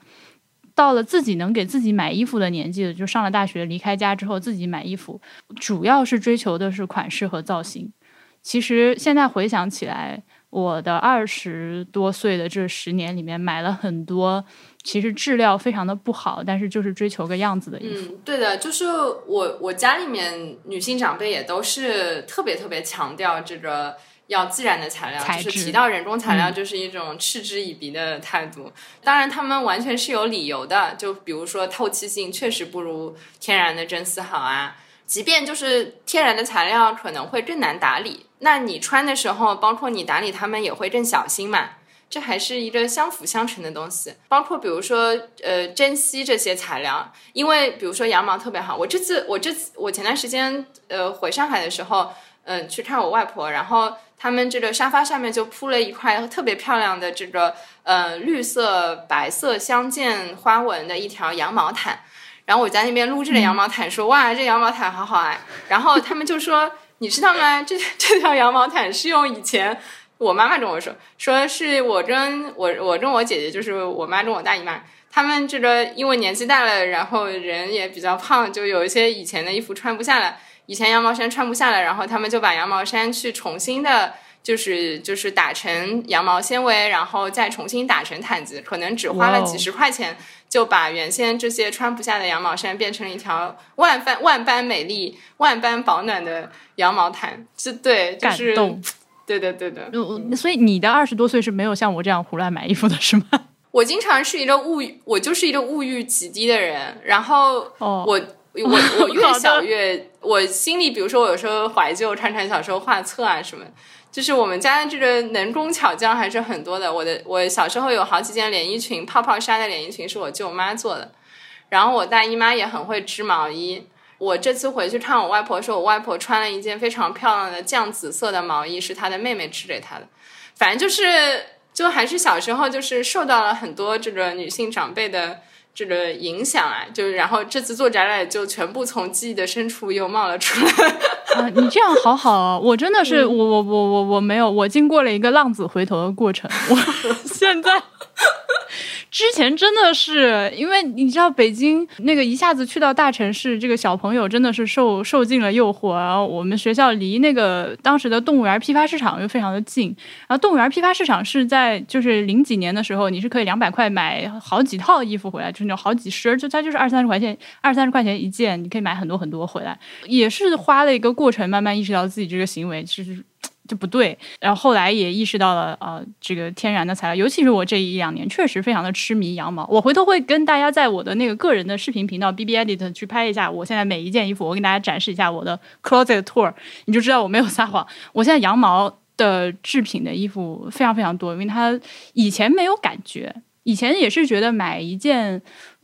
S1: 到了自己能给自己买衣服的年纪了，就上了大学，离开家之后自己买衣服，主要是追求的是款式和造型。其实现在回想起来，我的二十多岁的这十年里面，买了很多其实质量非常的不好，但是就是追求个样子的衣服。
S2: 嗯，对的，就是我我家里面女性长辈也都是特别特别强调这个。要自然的材料，就是提到人工材料，就是一种嗤之以鼻的态度。当然，他们完全是有理由的。就比如说，透气性确实不如天然的真丝好啊。即便就是天然的材料，可能会更难打理。那你穿的时候，包括你打理它们也会更小心嘛。这还是一个相辅相成的东西。包括比如说，呃，珍稀这些材料，因为比如说羊毛特别好。我这次，我这次，我前段时间，呃，回上海的时候，嗯，去看我外婆，然后。他们这个沙发上面就铺了一块特别漂亮的这个呃绿色白色相间花纹的一条羊毛毯，然后我在那边撸这个羊毛毯，说哇这羊毛毯好好啊，然后他们就说 你知道吗？这 这条羊毛毯是用以前我妈妈跟我说，说是我跟我我跟我姐姐，就是我妈跟我大姨妈，他们这个因为年纪大了，然后人也比较胖，就有一些以前的衣服穿不下了，以前羊毛衫穿不下了，然后他们就把羊毛衫去重新的。就是就是打成羊毛纤维，然后再重新打成毯子，可能只花了几十块钱，就把原先这些穿不下的羊毛衫变成了一条万般万般美丽、万般保暖的羊毛毯。这对，就是对的对的。
S1: 所以你的二十多岁是没有像我这样胡乱买衣服的是吗？
S2: 我经常是一个物欲，我就是一个物欲极低的人。然后我我我 越想越，我心里比如说我有时候怀旧，看看小时候画册啊什么。就是我们家的这个能工巧匠还是很多的。我的我小时候有好几件连衣裙，泡泡纱的连衣裙是我舅妈做的。然后我大姨妈也很会织毛衣。我这次回去看我外婆，说我外婆穿了一件非常漂亮的酱紫色的毛衣，是她的妹妹织给她的。反正就是，就还是小时候就是受到了很多这个女性长辈的。这个影响啊，就然后这次做展览就全部从记忆的深处又冒了出来
S1: 啊！你这样好好哦，我真的是我我我我我没有，我经过了一个浪子回头的过程，我 现在。之前真的是，因为你知道北京那个一下子去到大城市，这个小朋友真的是受受尽了诱惑。然后我们学校离那个当时的动物园批发市场又非常的近。然后动物园批发市场是在就是零几年的时候，你是可以两百块买好几套衣服回来，就是那种好几身，就它就是二三十块钱，二三十块钱一件，你可以买很多很多回来。也是花了一个过程，慢慢意识到自己这个行为其实。就不对，然后后来也意识到了，呃，这个天然的材料，尤其是我这一两年确实非常的痴迷羊毛。我回头会跟大家在我的那个个人的视频频道 B B Edit 去拍一下，我现在每一件衣服，我给大家展示一下我的 closet tour，你就知道我没有撒谎。我现在羊毛的制品的衣服非常非常多，因为它以前没有感觉，以前也是觉得买一件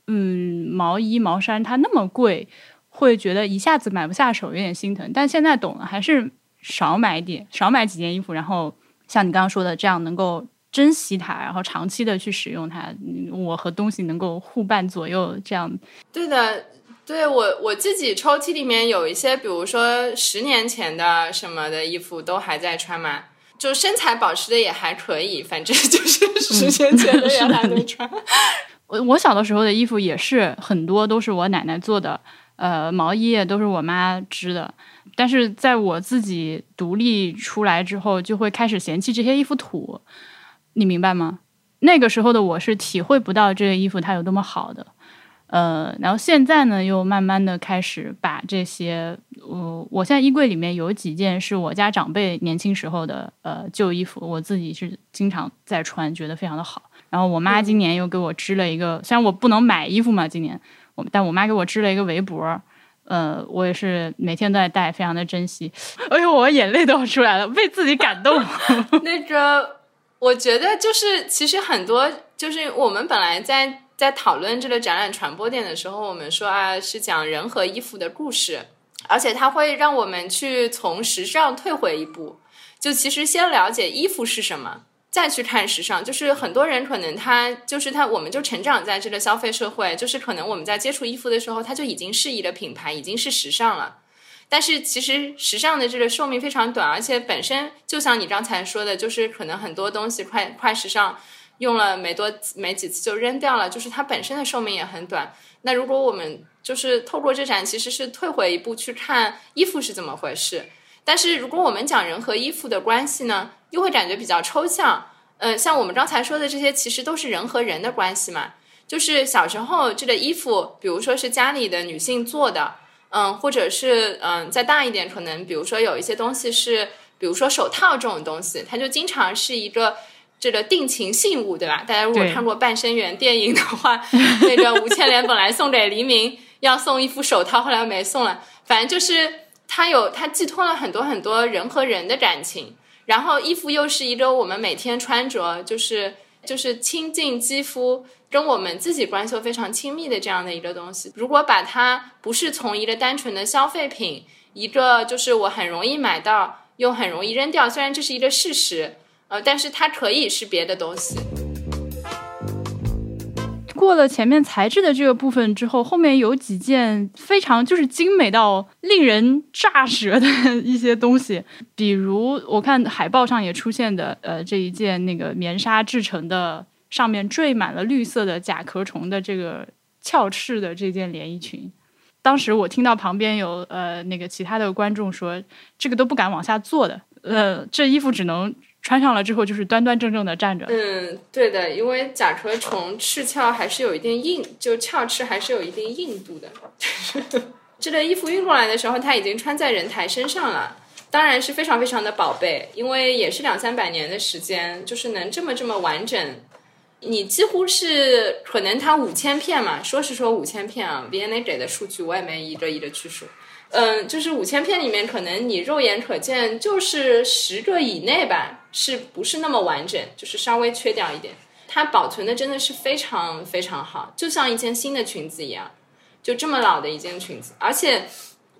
S1: 嗯毛衣毛衫它那么贵，会觉得一下子买不下手，有点心疼。但现在懂了，还是。少买点，少买几件衣服，然后像你刚刚说的这样，能够珍惜它，然后长期的去使用它。我和东西能够互伴左右，这样。
S2: 对的，对我我自己抽屉里面有一些，比如说十年前的什么的衣服都还在穿嘛，就身材保持的也还可以，反正就是 十年前的 也还在穿。
S1: 我我小的时候的衣服也是很多都是我奶奶做的，呃，毛衣也都是我妈织的。但是在我自己独立出来之后，就会开始嫌弃这些衣服土，你明白吗？那个时候的我是体会不到这个衣服它有多么好的，呃，然后现在呢，又慢慢的开始把这些，我我现在衣柜里面有几件是我家长辈年轻时候的呃旧衣服，我自己是经常在穿，觉得非常的好。然后我妈今年又给我织了一个，虽然我不能买衣服嘛，今年我但我妈给我织了一个围脖。呃，我也是每天都在戴，非常的珍惜。哎呦，我眼泪都要出来了，被自己感动。
S2: 那个，我觉得就是，其实很多就是我们本来在在讨论这个展览传播点的时候，我们说啊，是讲人和衣服的故事，而且它会让我们去从时尚退回一步，就其实先了解衣服是什么。再去看时尚，就是很多人可能他就是他，我们就成长在这个消费社会，就是可能我们在接触衣服的时候，它就已经是一个品牌，已经是时尚了。但是其实时尚的这个寿命非常短，而且本身就像你刚才说的，就是可能很多东西快快时尚用了没多没几次就扔掉了，就是它本身的寿命也很短。那如果我们就是透过这展，其实是退回一步去看衣服是怎么回事。但是如果我们讲人和衣服的关系呢，又会感觉比较抽象。嗯，像我们刚才说的这些，其实都是人和人的关系嘛。就是小时候这个衣服，比如说是家里的女性做的，嗯，或者是嗯再大一点，可能比如说有一些东西是，比如说手套这种东西，它就经常是一个这个定情信物，对吧？大家如果看过《半生缘》电影的话，那个吴倩莲本来送给黎明要送一副手套，后来没送了，反正就是。它有，它寄托了很多很多人和人的感情，然后衣服又是一个我们每天穿着，就是就是亲近肌肤，跟我们自己关系非常亲密的这样的一个东西。如果把它不是从一个单纯的消费品，一个就是我很容易买到又很容易扔掉，虽然这是一个事实，呃，但是它可以是别的东西。
S1: 过了前面材质的这个部分之后，后面有几件非常就是精美到令人炸舌的一些东西，比如我看海报上也出现的，呃，这一件那个棉纱制成的，上面缀满了绿色的甲壳虫的这个翘翅的这件连衣裙。当时我听到旁边有呃那个其他的观众说，这个都不敢往下坐的，呃，这衣服只能。穿上了之后就是端端正正的站着。
S2: 嗯，对的，因为甲壳虫翅鞘还是有一定硬，就鞘翅还是有一定硬度的。这个衣服运过来的时候，它已经穿在人台身上了，当然是非常非常的宝贝，因为也是两三百年的时间，就是能这么这么完整。你几乎是可能它五千片嘛，说是说五千片啊，V N A 给的数据我也没一个一个去数。嗯，就是五千片里面，可能你肉眼可见就是十个以内吧，是不是那么完整？就是稍微缺掉一点。它保存的真的是非常非常好，就像一件新的裙子一样，就这么老的一件裙子。而且，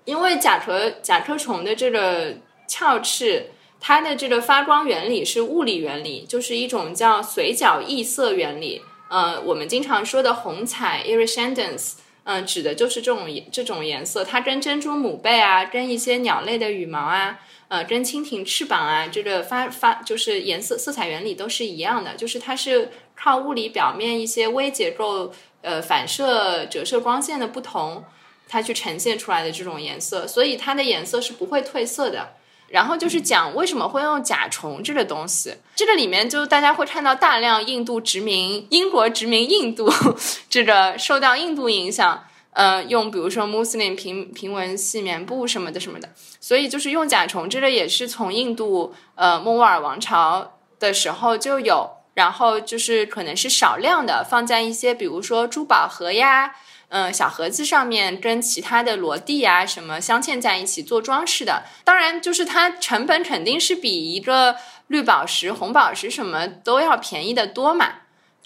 S2: 因为甲壳甲壳虫的这个鞘翅，它的这个发光原理是物理原理，就是一种叫随角异色原理。呃，我们经常说的红彩 （iridescence）。嗯，指的就是这种这种颜色，它跟珍珠母贝啊，跟一些鸟类的羽毛啊，呃，跟蜻蜓翅膀啊，这个发发就是颜色色彩原理都是一样的，就是它是靠物理表面一些微结构，呃，反射折射光线的不同，它去呈现出来的这种颜色，所以它的颜色是不会褪色的。然后就是讲为什么会用甲虫这个东西，这个里面就大家会看到大量印度殖民、英国殖民印度，这个受到印度影响，呃，用比如说穆斯林平平纹细棉布什么的什么的，所以就是用甲虫，这个也是从印度呃莫卧儿王朝的时候就有，然后就是可能是少量的放在一些比如说珠宝盒呀。嗯，小盒子上面跟其他的罗蒂啊什么镶嵌在一起做装饰的，当然就是它成本肯定是比一个绿宝石、红宝石什么都要便宜的多嘛，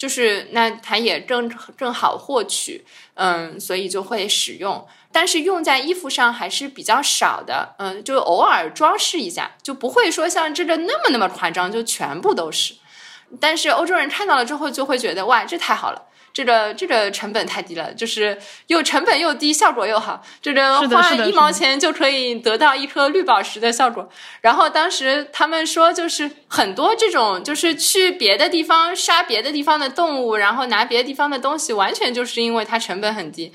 S2: 就是那它也更更好获取，嗯，所以就会使用，但是用在衣服上还是比较少的，嗯，就偶尔装饰一下，就不会说像这个那么那么夸张，就全部都是。但是欧洲人看到了之后就会觉得哇，这太好了。这个这个成本太低了，就是又成本又低，效果又好。这个花一毛钱就可以得到一颗绿宝石的效果。然后当时他们说，就是很多这种，就是去别的地方杀别的地方的动物，然后拿别的地方的东西，完全就是因为它成本很低。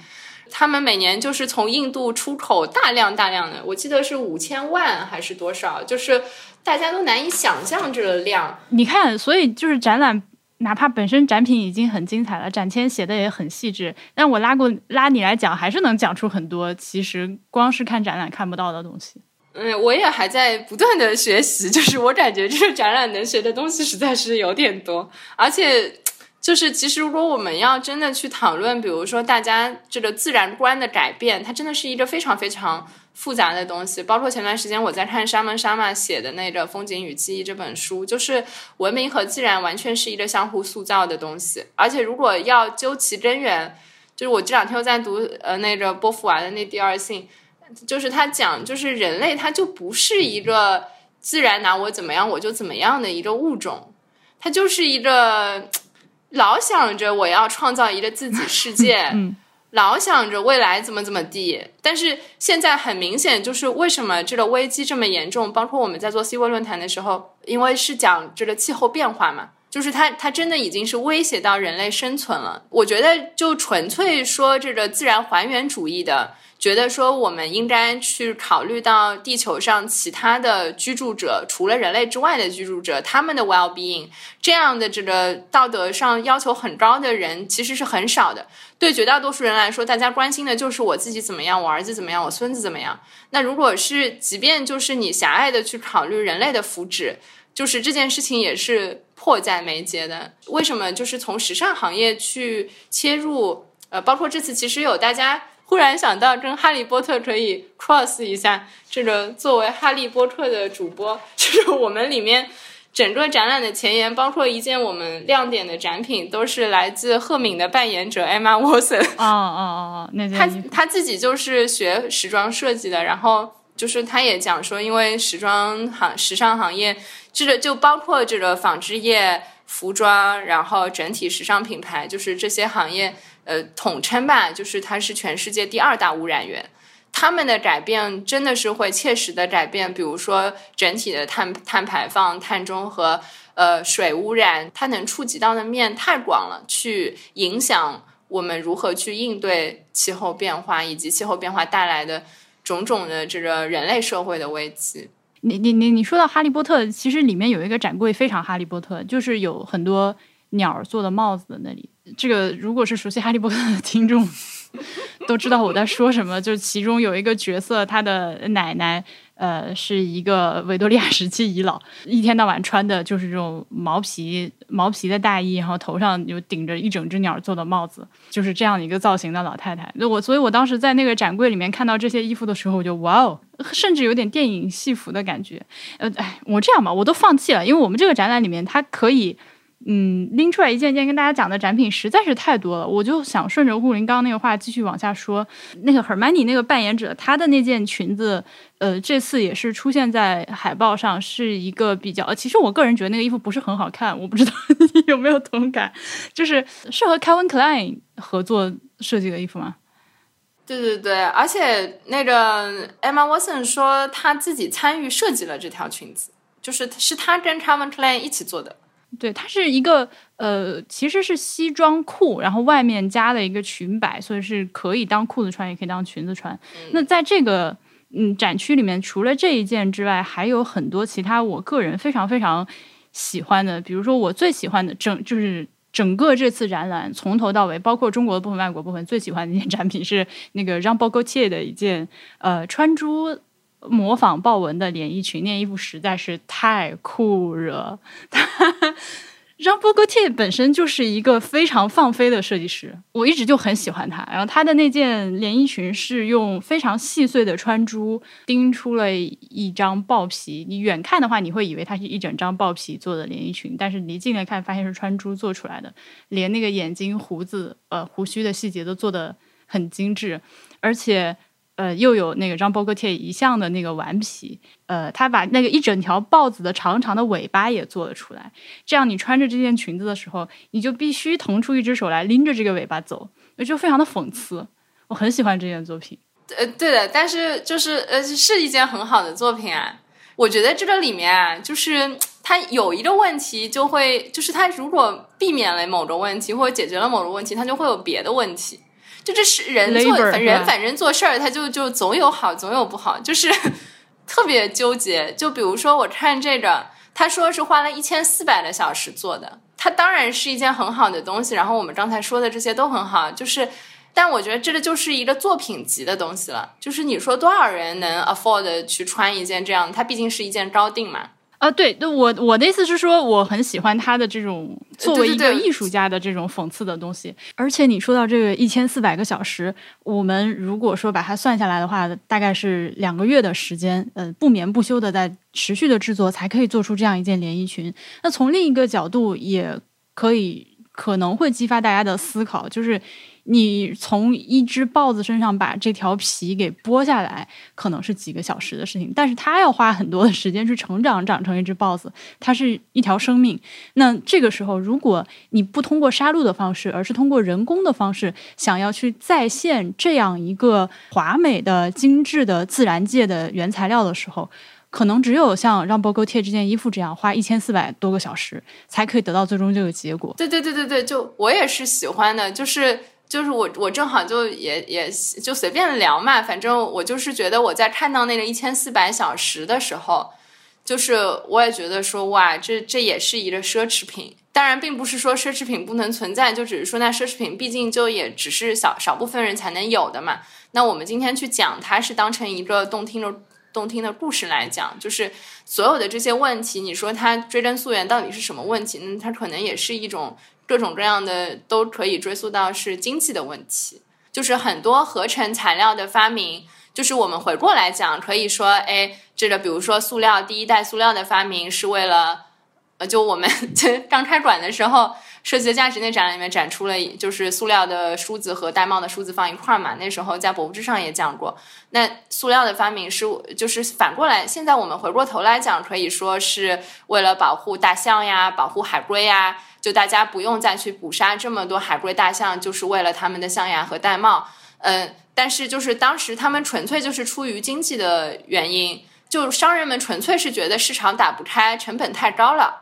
S2: 他们每年就是从印度出口大量大量的，我记得是五千万还是多少，就是大家都难以想象这个量。
S1: 你看，所以就是展览。哪怕本身展品已经很精彩了，展签写的也很细致，但我拉过拉你来讲，还是能讲出很多其实光是看展览看不到的东西。
S2: 嗯，我也还在不断的学习，就是我感觉这个展览能学的东西实在是有点多，而且就是其实如果我们要真的去讨论，比如说大家这个自然观的改变，它真的是一个非常非常。复杂的东西，包括前段时间我在看沙门沙玛写的那个《风景与记忆》这本书，就是文明和自然完全是一个相互塑造的东西。而且如果要究其根源，就是我这两天又在读呃那个波伏娃的那第二性，就是他讲就是人类他就不是一个自然拿我怎么样我就怎么样的一个物种，他就是一个老想着我要创造一个自己世界。老想着未来怎么怎么地，但是现在很明显，就是为什么这个危机这么严重？包括我们在做 C 位论坛的时候，因为是讲这个气候变化嘛，就是它它真的已经是威胁到人类生存了。我觉得就纯粹说这个自然还原主义的。觉得说我们应该去考虑到地球上其他的居住者，除了人类之外的居住者，他们的 well being，这样的这个道德上要求很高的人其实是很少的。对绝大多数人来说，大家关心的就是我自己怎么样，我儿子怎么样，我孙子怎么样。那如果是即便就是你狭隘的去考虑人类的福祉，就是这件事情也是迫在眉睫的。为什么就是从时尚行业去切入？呃，包括这次其实有大家。忽然想到跟哈利波特可以 cross 一下，这个作为哈利波特的主播，就是我们里面整个展览的前言，包括一件我们亮点的展品，都是来自赫敏的扮演者 Emma Watson。
S1: 哦哦哦哦，那
S2: 他他自己就是学时装设计的，然后就是他也讲说，因为时装行时尚行业，这个就包括这个纺织业。服装，然后整体时尚品牌，就是这些行业，呃，统称吧，就是它是全世界第二大污染源。他们的改变真的是会切实的改变，比如说整体的碳碳排放、碳中和，呃，水污染，它能触及到的面太广了，去影响我们如何去应对气候变化以及气候变化带来的种种的这个人类社会的危机。
S1: 你你你你说到哈利波特，其实里面有一个展柜非常哈利波特，就是有很多鸟做的帽子的那里。这个如果是熟悉哈利波特的听众。都知道我在说什么，就是其中有一个角色，他的奶奶，呃，是一个维多利亚时期遗老，一天到晚穿的就是这种毛皮毛皮的大衣，然后头上有顶着一整只鸟做的帽子，就是这样一个造型的老太太。我所以，我当时在那个展柜里面看到这些衣服的时候，我就哇哦，甚至有点电影戏服的感觉。呃，哎，我这样吧，我都放弃了，因为我们这个展览里面它可以。嗯，拎出来一件件跟大家讲的展品实在是太多了，我就想顺着顾林刚刚那个话继续往下说。那个 Hermione 那个扮演者，她的那件裙子，呃，这次也是出现在海报上，是一个比较……其实我个人觉得那个衣服不是很好看，我不知道你 有没有同感？就是是和 Calvin Klein 合作设计的衣服吗？
S2: 对对对，而且那个 Emma Watson 说她自己参与设计了这条裙子，就是是她跟 Calvin Klein 一起做的。
S1: 对，它是一个呃，其实是西装裤，然后外面加了一个裙摆，所以是可以当裤子穿，也可以当裙子穿。那在这个嗯展区里面，除了这一件之外，还有很多其他我个人非常非常喜欢的，比如说我最喜欢的整就是整个这次展览从头到尾，包括中国的部分、外国部分，最喜欢的一件展品是那个 Jean Paul Gaultier 的一件呃穿珠。模仿豹纹的连衣裙，那衣服实在是太酷了。让波哥切本身就是一个非常放飞的设计师，我一直就很喜欢他。然后他的那件连衣裙是用非常细碎的穿珠钉出了一张豹皮，你远看的话，你会以为它是一整张豹皮做的连衣裙，但是离近了看，发现是穿珠做出来的，连那个眼睛、胡子、呃胡须的细节都做的很精致，而且。呃，又有那个张波哥贴遗像的那个顽皮，呃，他把那个一整条豹子的长长的尾巴也做了出来，这样你穿着这件裙子的时候，你就必须腾出一只手来拎着这个尾巴走，就非常的讽刺。我很喜欢这件作品。
S2: 呃，对的，但是就是呃，是一件很好的作品啊。我觉得这个里面啊，就是它有一个问题，就会就是它如果避免了某个问题或者解决了某个问题，它就会有别的问题。就这是人做人，反正做事儿，他就就总有好，总有不好，就是 特别纠结。就比如说，我看这个，他说是花了一千四百个小时做的，它当然是一件很好的东西。然后我们刚才说的这些都很好，就是，但我觉得这个就是一个作品级的东西了。就是你说多少人能 afford 去穿一件这样，它毕竟是一件高定嘛。
S1: 啊，对，那我我的意思是说，我很喜欢他的这种作为一个艺术家的这种讽刺的东西。而且你说到这个一千四百个小时，我们如果说把它算下来的话，大概是两个月的时间，呃，不眠不休的在持续的制作，才可以做出这样一件连衣裙。那从另一个角度，也可以可能会激发大家的思考，就是。你从一只豹子身上把这条皮给剥下来，可能是几个小时的事情，但是它要花很多的时间去成长，长成一只豹子，它是一条生命。那这个时候，如果你不通过杀戮的方式，而是通过人工的方式，想要去再现这样一个华美的、精致的自然界的原材料的时候，可能只有像让波哥贴这件衣服这样，花一千四百多个小时，才可以得到最终这个结果。
S2: 对对对对对，就我也是喜欢的，就是。就是我，我正好就也也就随便聊嘛，反正我就是觉得我在看到那个一千四百小时的时候，就是我也觉得说哇，这这也是一个奢侈品。当然，并不是说奢侈品不能存在，就只是说那奢侈品毕竟就也只是少少部分人才能有的嘛。那我们今天去讲它是当成一个动听的动听的故事来讲，就是所有的这些问题，你说它追根溯源到底是什么问题？那它可能也是一种。各种各样的都可以追溯到是经济的问题，就是很多合成材料的发明，就是我们回过来讲，可以说，哎，这个比如说塑料，第一代塑料的发明是为了，呃，就我们 刚开馆的时候设计的价值那展览里面展出了，就是塑料的梳子和玳瑁的梳子放一块儿嘛。那时候在博物志上也讲过，那塑料的发明是就是反过来，现在我们回过头来讲，可以说是为了保护大象呀，保护海龟呀，就大家不用再去捕杀这么多海龟大象，就是为了它们的象牙和玳瑁。嗯，但是就是当时他们纯粹就是出于经济的原因，就商人们纯粹是觉得市场打不开，成本太高了。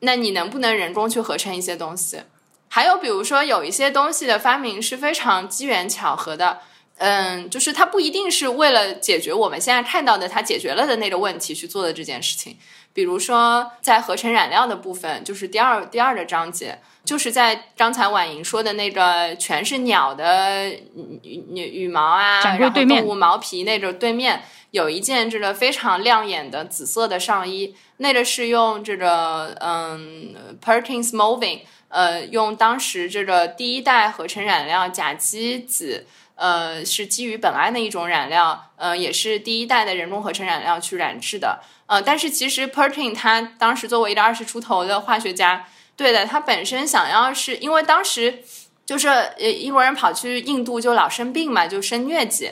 S2: 那你能不能人工去合成一些东西？还有比如说，有一些东西的发明是非常机缘巧合的，嗯，就是它不一定是为了解决我们现在看到的它解决了的那个问题去做的这件事情。比如说，在合成染料的部分，就是第二第二个章节，就是在刚才婉莹说的那个全是鸟的羽羽羽毛啊，然后动物毛皮那个对面。有一件这个非常亮眼的紫色的上衣，那个是用这个嗯 Perkins Moving，呃，用当时这个第一代合成染料甲基紫，呃，是基于苯胺的一种染料，呃，也是第一代的人工合成染料去染制的，呃，但是其实 Perkin 他当时作为一个二十出头的化学家，对的，他本身想要是因为当时就是呃英国人跑去印度就老生病嘛，就生疟疾。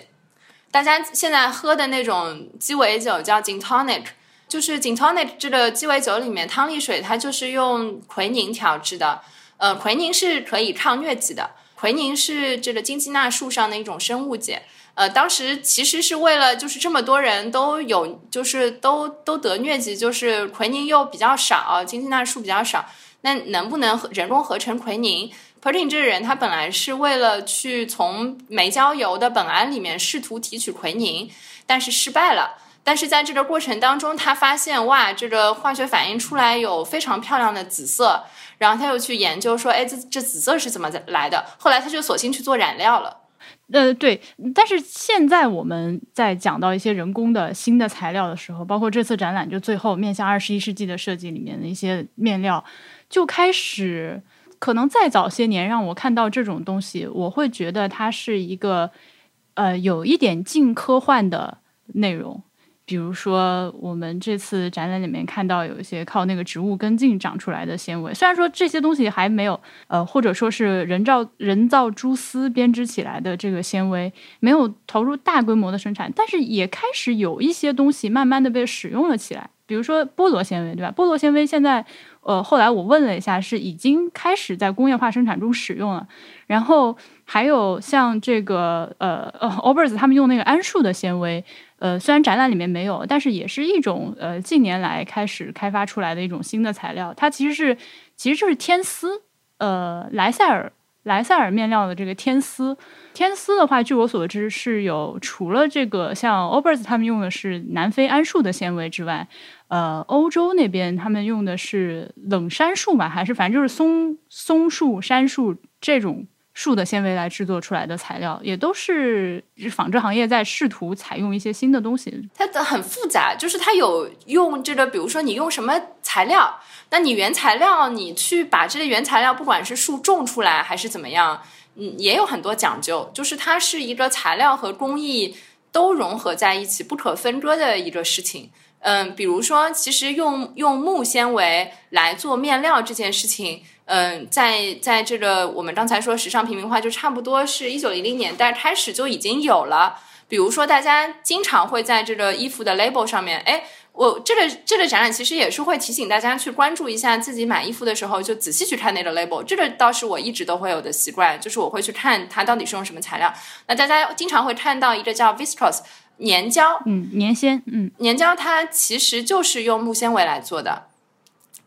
S2: 大家现在喝的那种鸡尾酒叫 gin tonic，就是 gin tonic 这个鸡尾酒里面汤力水它就是用奎宁调制的。呃，奎宁是可以抗疟疾的，奎宁是这个金鸡纳树上的一种生物碱。呃，当时其实是为了就是这么多人都有就是都都得疟疾，就是奎宁又比较少，金鸡纳树比较少，那能不能人工合成奎宁？p e r t i n 这个人，他本来是为了去从煤焦油的苯胺里面试图提取奎宁，但是失败了。但是在这个过程当中，他发现哇，这个化学反应出来有非常漂亮的紫色，然后他又去研究说，哎，这这紫色是怎么来的？后来他就索性去做染料了。
S1: 呃，对。但是现在我们在讲到一些人工的新的材料的时候，包括这次展览就最后面向二十一世纪的设计里面的一些面料，就开始。可能再早些年让我看到这种东西，我会觉得它是一个，呃，有一点近科幻的内容。比如说，我们这次展览里面看到有一些靠那个植物根茎长出来的纤维，虽然说这些东西还没有，呃，或者说是人造人造蛛丝编织起来的这个纤维没有投入大规模的生产，但是也开始有一些东西慢慢的被使用了起来。比如说菠萝纤维，对吧？菠萝纤维现在。呃，后来我问了一下，是已经开始在工业化生产中使用了。然后还有像这个呃呃 o b e r s 他们用那个桉树的纤维，呃，虽然展览里面没有，但是也是一种呃近年来开始开发出来的一种新的材料。它其实是其实就是天丝，呃，莱塞尔莱塞尔面料的这个天丝。天丝的话，据我所知是有除了这个像 o b e r s 他们用的是南非桉树的纤维之外。呃，欧洲那边他们用的是冷杉树嘛，还是反正就是松松树、杉树这种树的纤维来制作出来的材料，也都是纺织行业在试图采用一些新的东西。
S2: 它的很复杂，就是它有用这个，比如说你用什么材料，那你原材料你去把这个原材料，不管是树种出来还是怎么样，嗯，也有很多讲究，就是它是一个材料和工艺都融合在一起、不可分割的一个事情。嗯，比如说，其实用用木纤维来做面料这件事情，嗯，在在这个我们刚才说时尚平民化，就差不多是一九零零年代开始就已经有了。比如说，大家经常会在这个衣服的 label 上面，哎，我这个这个展览其实也是会提醒大家去关注一下自己买衣服的时候，就仔细去看那个 label。这个倒是我一直都会有的习惯，就是我会去看它到底是用什么材料。那大家经常会看到一个叫 viscose。粘胶，
S1: 嗯，粘纤，嗯，
S2: 粘胶它其实就是用木纤维来做的，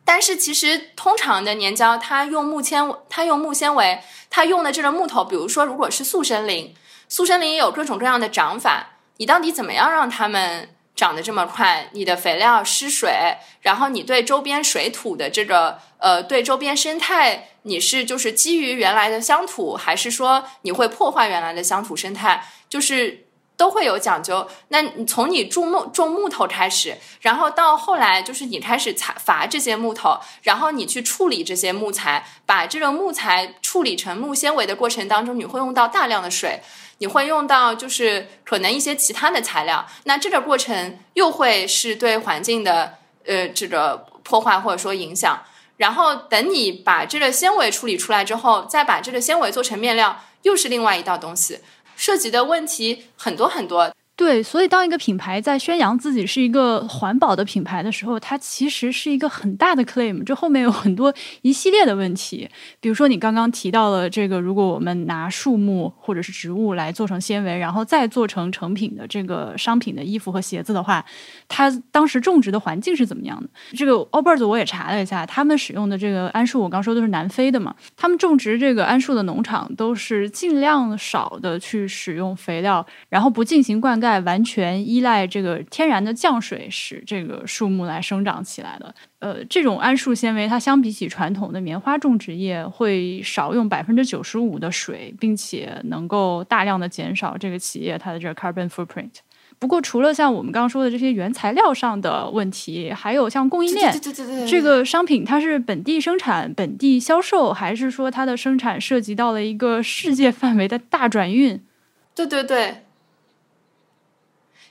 S2: 但是其实通常的粘胶，它用木纤，它用木纤维，它用的这个木头，比如说如果是速生林，速生林也有各种各样的长法，你到底怎么样让它们长得这么快？你的肥料施水，然后你对周边水土的这个，呃，对周边生态，你是就是基于原来的乡土，还是说你会破坏原来的乡土生态？就是。都会有讲究。那你从你种木种木头开始，然后到后来就是你开始采伐这些木头，然后你去处理这些木材，把这个木材处理成木纤维的过程当中，你会用到大量的水，你会用到就是可能一些其他的材料。那这个过程又会是对环境的呃这个破坏或者说影响。然后等你把这个纤维处理出来之后，再把这个纤维做成面料，又是另外一道东西，涉及的问题很多很多。
S1: 对，所以当一个品牌在宣扬自己是一个环保的品牌的时候，它其实是一个很大的 claim。这后面有很多一系列的问题，比如说你刚刚提到了这个，如果我们拿树木或者是植物来做成纤维，然后再做成成品的这个商品的衣服和鞋子的话，它当时种植的环境是怎么样的？这个 Ober's 我也查了一下，他们使用的这个桉树，我刚说都是南非的嘛，他们种植这个桉树的农场都是尽量少的去使用肥料，然后不进行灌溉。在完全依赖这个天然的降水使这个树木来生长起来的，呃，这种桉树纤维它相比起传统的棉花种植业会少用百分之九十五的水，并且能够大量的减少这个企业它的这个 carbon footprint。不过，除了像我们刚刚说的这些原材料上的问题，还有像供应链，这个商品它是本地生产、本地销售，还是说它的生产涉及到了一个世界范围的大转运？
S2: 对对对。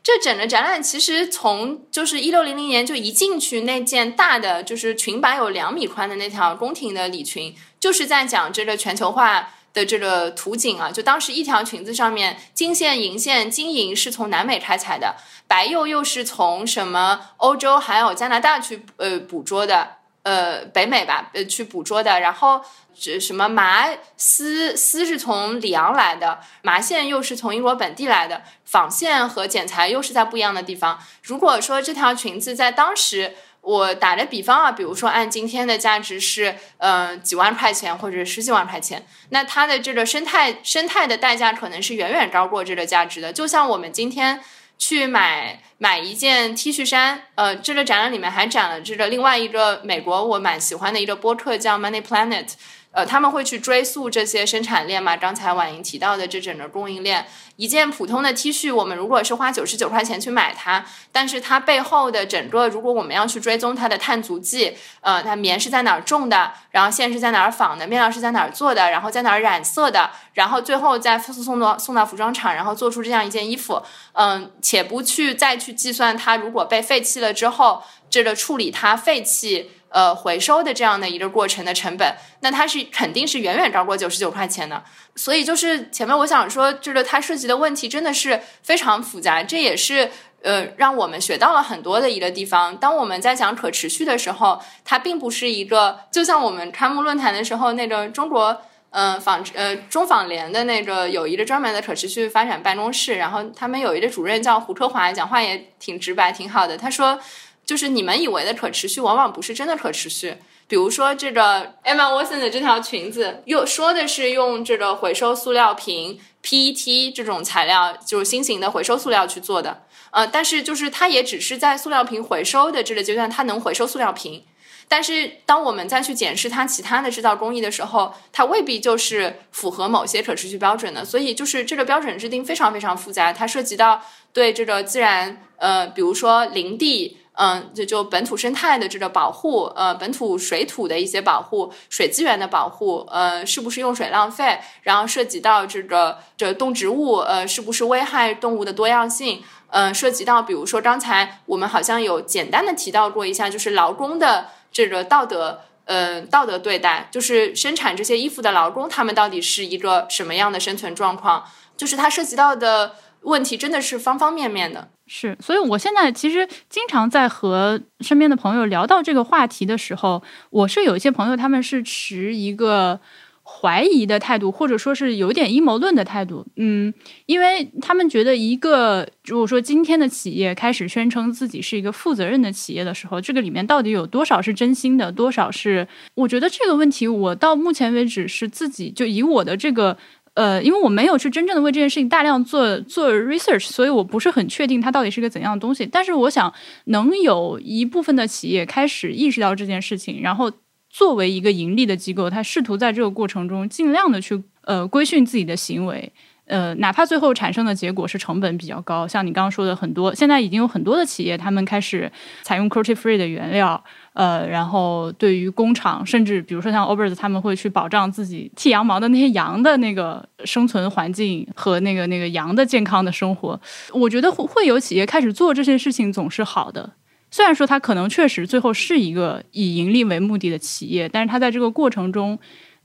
S2: 这整个展览其实从就是一六零零年就一进去那件大的就是裙摆有两米宽的那条宫廷的礼裙，就是在讲这个全球化的这个图景啊。就当时一条裙子上面金线、银线、金银是从南美开采的，白釉又是从什么欧洲还有加拿大去呃捕捉的。呃，北美吧，呃，去捕捉的。然后，这什么麻丝丝是从里昂来的，麻线又是从英国本地来的，纺线和剪裁又是在不一样的地方。如果说这条裙子在当时，我打个比方啊，比如说按今天的价值是，嗯，几万块钱或者十几万块钱，那它的这个生态生态的代价可能是远远高过这个价值的。就像我们今天。去买买一件 T 恤衫，呃，这个展览里面还展了这个另外一个美国我蛮喜欢的一个播客叫 Money Planet。呃，他们会去追溯这些生产链嘛？刚才婉莹提到的这整个供应链，一件普通的 T 恤，我们如果是花九十九块钱去买它，但是它背后的整个，如果我们要去追踪它的碳足迹，呃，它棉是在哪儿种的，然后线是在哪儿纺的，面料是在哪儿做的，然后在哪儿染色的，然后最后再送到送到服装厂，然后做出这样一件衣服，嗯，且不去再去计算它如果被废弃了之后，这个处理它废弃。呃，回收的这样的一个过程的成本，那它是肯定是远远高过九十九块钱的。所以就是前面我想说，这个它涉及的问题真的是非常复杂，这也是呃让我们学到了很多的一个地方。当我们在讲可持续的时候，它并不是一个，就像我们开幕论坛的时候，那个中国嗯纺呃中纺联的那个有一个专门的可持续发展办公室，然后他们有一个主任叫胡科华，讲话也挺直白，挺好的。他说。就是你们以为的可持续，往往不是真的可持续。比如说这个 Emma Watson 的这条裙子，又说的是用这个回收塑料瓶 PET 这种材料，就是新型的回收塑料去做的。呃，但是就是它也只是在塑料瓶回收的这个阶段，它能回收塑料瓶。但是当我们再去检视它其他的制造工艺的时候，它未必就是符合某些可持续标准的。所以就是这个标准制定非常非常复杂，它涉及到对这个自然，呃，比如说林地。嗯，就就本土生态的这个保护，呃，本土水土的一些保护，水资源的保护，呃，是不是用水浪费？然后涉及到这个这动植物，呃，是不是危害动物的多样性？嗯，涉及到比如说刚才我们好像有简单的提到过一下，就是劳工的这个道德，嗯，道德对待，就是生产这些衣服的劳工，他们到底是一个什么样的生存状况？就是它涉及到的问题真的是方方面面的。
S1: 是，所以我现在其实经常在和身边的朋友聊到这个话题的时候，我是有一些朋友，他们是持一个怀疑的态度，或者说是有点阴谋论的态度。嗯，因为他们觉得，一个如果说今天的企业开始宣称自己是一个负责任的企业的时候，这个里面到底有多少是真心的，多少是？我觉得这个问题，我到目前为止是自己就以我的这个。呃，因为我没有去真正的为这件事情大量做做 research，所以我不是很确定它到底是个怎样的东西。但是我想，能有一部分的企业开始意识到这件事情，然后作为一个盈利的机构，它试图在这个过程中尽量的去呃规训自己的行为。呃，哪怕最后产生的结果是成本比较高，像你刚刚说的很多，现在已经有很多的企业，他们开始采用 cruelty free 的原料，呃，然后对于工厂，甚至比如说像 Obers，他们会去保障自己剃羊毛的那些羊的那个生存环境和那个那个羊的健康的生活。我觉得会会有企业开始做这些事情，总是好的。虽然说它可能确实最后是一个以盈利为目的的企业，但是它在这个过程中，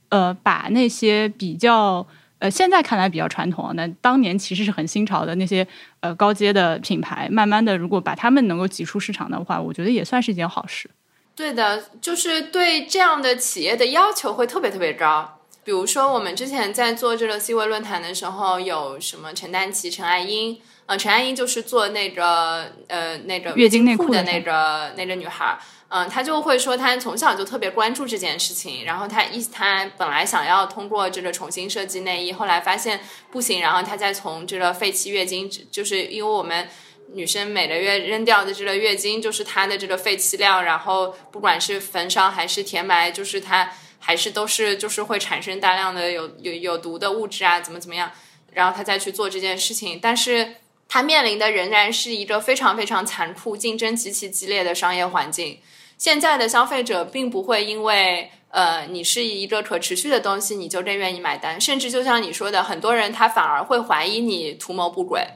S1: 呃，把那些比较呃现在看来比较传统，那当年其实是很新潮的那些呃高阶的品牌，慢慢的如果把他们能够挤出市场的话，我觉得也算是一件好事。
S2: 对的，就是对这样的企业的要求会特别特别高。比如说，我们之前在做这个 C 位论坛的时候，有什么陈丹琪、陈爱英，呃，陈爱英就是做那个呃那个
S1: 月经内裤
S2: 的那个那个女孩，嗯，她就会说她从小就特别关注这件事情，然后她一她本来想要通过这个重新设计内衣，后来发现不行，然后她再从这个废弃月经，就是因为我们女生每个月扔掉的这个月经就是它的这个废弃量，然后不管是焚烧还是填埋，就是它。还是都是就是会产生大量的有有有毒的物质啊，怎么怎么样，然后他再去做这件事情，但是他面临的仍然是一个非常非常残酷、竞争极其激烈的商业环境。现在的消费者并不会因为呃你是一个可持续的东西，你就更愿意买单，甚至就像你说的，很多人他反而会怀疑你图谋不轨，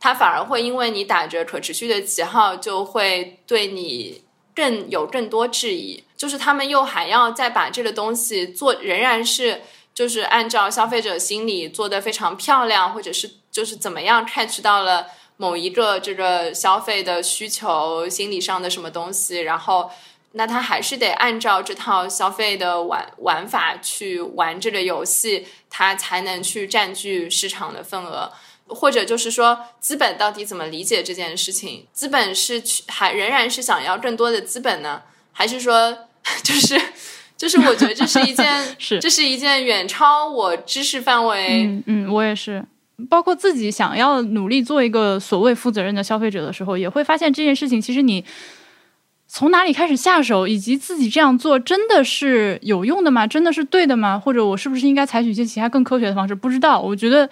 S2: 他反而会因为你打着可持续的旗号，就会对你更有更多质疑。就是他们又还要再把这个东西做，仍然是就是按照消费者心理做的非常漂亮，或者是就是怎么样 catch 到了某一个这个消费的需求心理上的什么东西，然后那他还是得按照这套消费的玩玩法去玩这个游戏，他才能去占据市场的份额，或者就是说资本到底怎么理解这件事情？资本是去还仍然是想要更多的资本呢，还是说？就是，就是我觉得这是一件，
S1: 是
S2: 这是一件远超我知识范围。
S1: 嗯嗯，我也是。包括自己想要努力做一个所谓负责任的消费者的时候，也会发现这件事情，其实你从哪里开始下手，以及自己这样做真的是有用的吗？真的是对的吗？或者我是不是应该采取一些其他更科学的方式？不知道。我觉得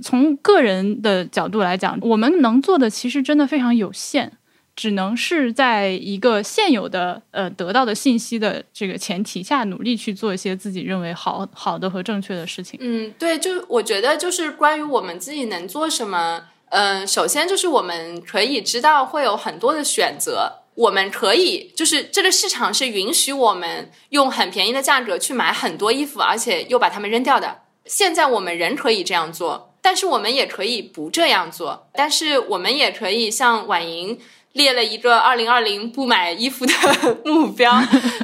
S1: 从个人的角度来讲，我们能做的其实真的非常有限。只能是在一个现有的呃得到的信息的这个前提下，努力去做一些自己认为好好的和正确的事情。
S2: 嗯，对，就我觉得就是关于我们自己能做什么，嗯，首先就是我们可以知道会有很多的选择，我们可以就是这个市场是允许我们用很便宜的价格去买很多衣服，而且又把它们扔掉的。现在我们人可以这样做，但是我们也可以不这样做，但是我们也可以像婉莹。列了一个 二零二零不买衣服的目标，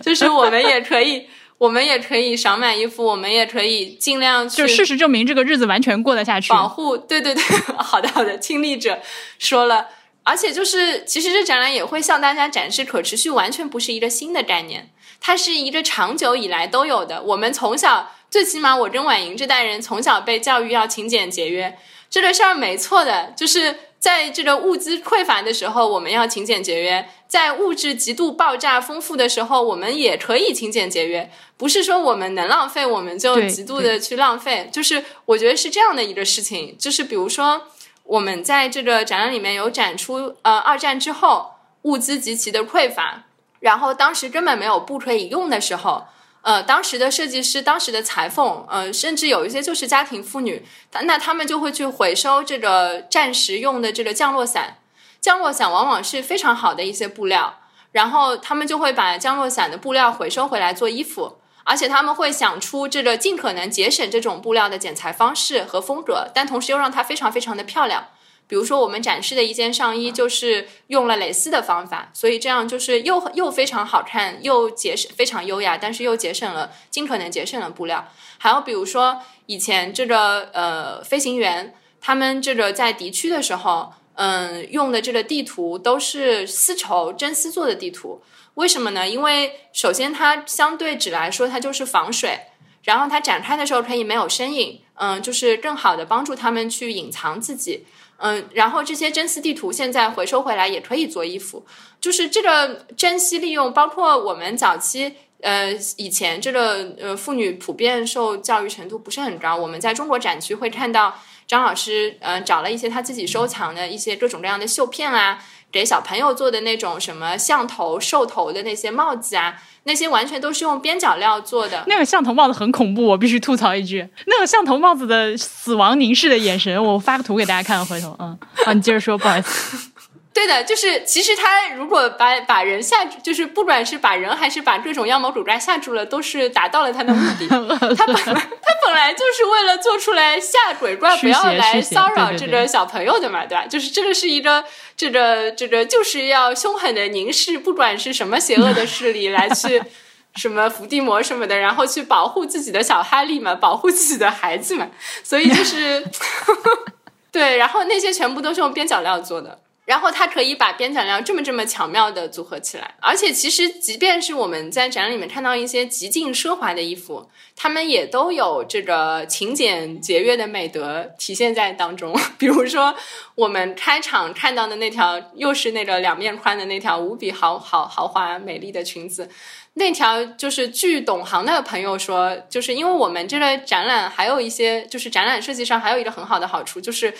S2: 就是我们也可以，我们也可以少买衣服，我们也可以尽量去。
S1: 就事实证明，这个日子完全过得下去。
S2: 保护，对对对，好的好的，亲历者说了，而且就是其实这展览也会向大家展示，可持续完全不是一个新的概念，它是一个长久以来都有的。我们从小，最起码我跟婉莹这代人从小被教育要勤俭节约，这个事儿没错的，就是。在这个物资匮乏的时候，我们要勤俭节约；在物质极度爆炸丰富的时候，我们也可以勤俭节约。不是说我们能浪费，我们就极度的去浪费。就是我觉得是这样的一个事情。就是比如说，我们在这个展览里面有展出，呃，二战之后物资极其的匮乏，然后当时根本没有布可以用的时候。呃，当时的设计师，当时的裁缝，呃，甚至有一些就是家庭妇女，那他们就会去回收这个战时用的这个降落伞。降落伞往往是非常好的一些布料，然后他们就会把降落伞的布料回收回来做衣服，而且他们会想出这个尽可能节省这种布料的剪裁方式和风格，但同时又让它非常非常的漂亮。比如说，我们展示的一件上衣就是用了蕾丝的方法，所以这样就是又又非常好看，又节省非常优雅，但是又节省了尽可能节省了布料。还有比如说，以前这个呃飞行员他们这个在敌区的时候，嗯，用的这个地图都是丝绸真丝做的地图。为什么呢？因为首先它相对纸来说它就是防水，然后它展开的时候可以没有身影，嗯，就是更好的帮助他们去隐藏自己。嗯，然后这些真丝地图现在回收回来也可以做衣服，就是这个珍惜利用，包括我们早期呃以前这个呃妇女普遍受教育程度不是很高，我们在中国展区会看到张老师呃找了一些他自己收藏的一些各种各样的绣片啊。给小朋友做的那种什么象头、兽头的那些帽子啊，那些完全都是用边角料做的。
S1: 那个象头帽子很恐怖，我必须吐槽一句，那个象头帽子的死亡凝视的眼神，我发个图给大家看，回头，嗯，啊，你接着说，不好意思。
S2: 对的，就是其实他如果把把人吓住，就是不管是把人还是把各种妖魔鬼怪吓住了，都是达到了他的目的。他本来他本来就是为了做出来吓鬼怪，不要来骚扰这个小朋友的嘛，对吧？就是这个是一个这个这个就是要凶狠的凝视，不管是什么邪恶的势力来去 什么伏地魔什么的，然后去保护自己的小哈利嘛，保护自己的孩子嘛。所以就是 对，然后那些全部都是用边角料做的。然后它可以把边角料这么这么巧妙的组合起来，而且其实即便是我们在展览里面看到一些极尽奢华的衣服，他们也都有这个勤俭节约的美德体现在当中。比如说我们开场看到的那条，又是那个两面宽的那条无比豪豪豪华美丽的裙子，那条就是据懂行的朋友说，就是因为我们这个展览还有一些，就是展览设计上还有一个很好的好处就是。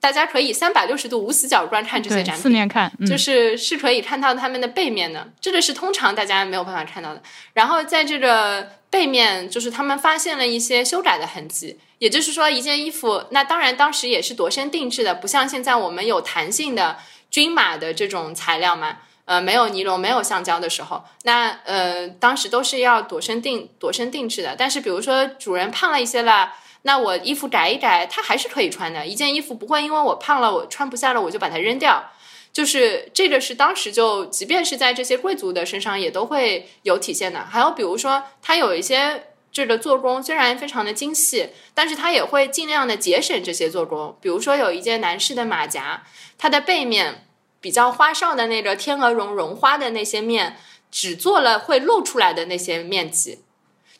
S2: 大家可以三百六十度无死角观看这些展品，
S1: 四面看，
S2: 就是是可以看到它们的背面的，这个是通常大家没有办法看到的。然后在这个背面，就是他们发现了一些修改的痕迹，也就是说，一件衣服，那当然当时也是度身定制的，不像现在我们有弹性的均码的这种材料嘛，呃，没有尼龙，没有橡胶的时候，那呃，当时都是要度身定度身定制的。但是比如说主人胖了一些了。那我衣服改一改，它还是可以穿的。一件衣服不会因为我胖了，我穿不下了，我就把它扔掉。就是这个是当时就，即便是在这些贵族的身上也都会有体现的。还有比如说，它有一些这个做工虽然非常的精细，但是它也会尽量的节省这些做工。比如说有一件男士的马甲，它的背面比较花哨的那个天鹅绒绒花的那些面，只做了会露出来的那些面积。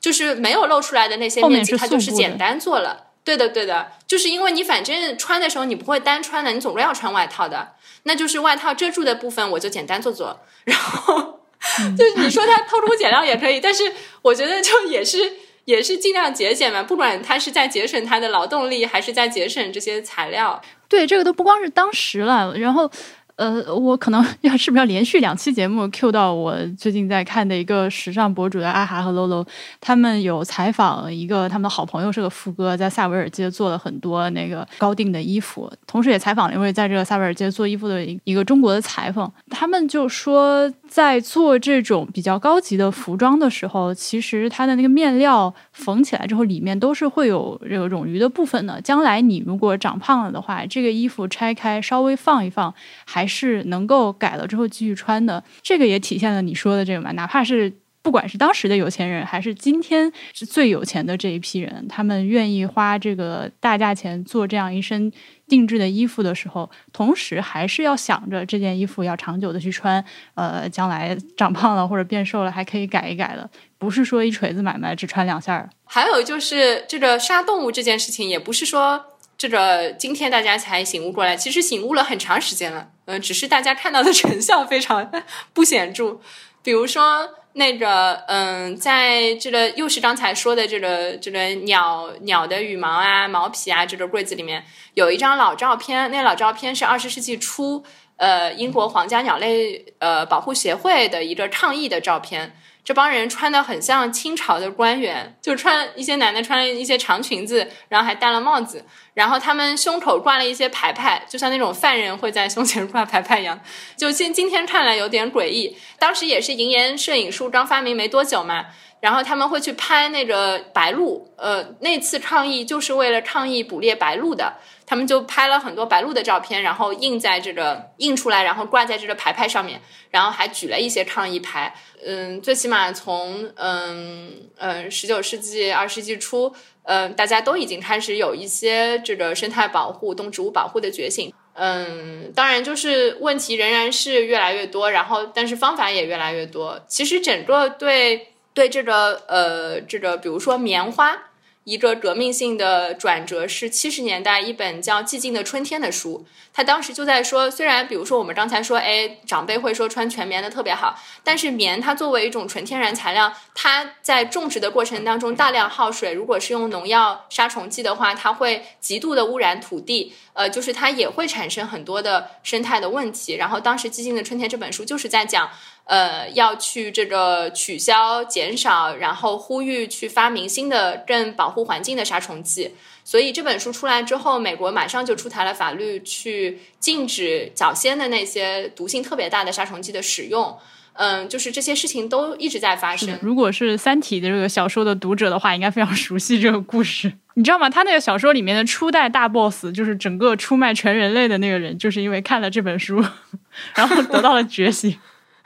S2: 就是没有露出来的那些面积，它就是简单做了。对的，对的，就是因为你反正穿的时候你不会单穿的，你总归要穿外套的。那就是外套遮住的部分，我就简单做做。然后，就你说它偷工减料也可以，但是我觉得就也是也是尽量节俭嘛。不管它是在节省它的劳动力，还是在节省这些材料。
S1: 对，这个都不光是当时了，然后。呃，我可能 要是不是要连续两期节目 Q 到我最近在看的一个时尚博主的阿哈和 Lolo，他们有采访一个他们的好朋友是个副哥，在萨维尔街做了很多那个高定的衣服，同时也采访了一位在这个萨维尔街做衣服的一个中国的裁缝，他们就说在做这种比较高级的服装的时候，其实它的那个面料缝起来之后，里面都是会有这个冗余的部分的。将来你如果长胖了的话，这个衣服拆开稍微放一放，还是能够改了之后继续穿的，这个也体现了你说的这个嘛。哪怕是不管是当时的有钱人，还是今天是最有钱的这一批人，他们愿意花这个大价钱做这样一身定制的衣服的时候，同时还是要想着这件衣服要长久的去穿。呃，将来长胖了或者变瘦了，还可以改一改的，不是说一锤子买卖只穿两下儿。
S2: 还有就是这个杀动物这件事情，也不是说。这个今天大家才醒悟过来，其实醒悟了很长时间了，嗯，只是大家看到的成效非常不显著。比如说那个，嗯，在这个又是刚才说的这个这个鸟鸟的羽毛啊、毛皮啊，这个柜子里面有一张老照片，那老照片是二十世纪初，呃，英国皇家鸟类呃保护协会的一个抗议的照片。这帮人穿的很像清朝的官员，就穿一些男的穿了一些长裙子，然后还戴了帽子，然后他们胸口挂了一些牌牌，就像那种犯人会在胸前挂牌牌一样。就今今天看来有点诡异。当时也是银盐摄影术刚发明没多久嘛，然后他们会去拍那个白鹭，呃，那次抗议就是为了抗议捕猎白鹭的。他们就拍了很多白鹭的照片，然后印在这个印出来，然后挂在这个牌牌上面，然后还举了一些抗议牌。嗯，最起码从嗯嗯十九世纪二十世纪初，嗯，大家都已经开始有一些这个生态保护、动植物保护的觉醒。嗯，当然就是问题仍然是越来越多，然后但是方法也越来越多。其实整个对对这个呃这个，比如说棉花。一个革命性的转折是七十年代一本叫《寂静的春天》的书，他当时就在说，虽然比如说我们刚才说，哎，长辈会说穿全棉的特别好，但是棉它作为一种纯天然材料，它在种植的过程当中大量耗水，如果是用农药杀虫剂的话，它会极度的污染土地，呃，就是它也会产生很多的生态的问题。然后当时《寂静的春天》这本书就是在讲。呃，要去这个取消、减少，然后呼吁去发明新的更保护环境的杀虫剂。所以这本书出来之后，美国马上就出台了法律，去禁止早先的那些毒性特别大的杀虫剂的使用。嗯，就是这些事情都一直在发生。
S1: 如果是《三体》的这个小说的读者的话，应该非常熟悉这个故事。你知道吗？他那个小说里面的初代大 boss，就是整个出卖全人类的那个人，就是因为看了这本书，然后得到了觉醒。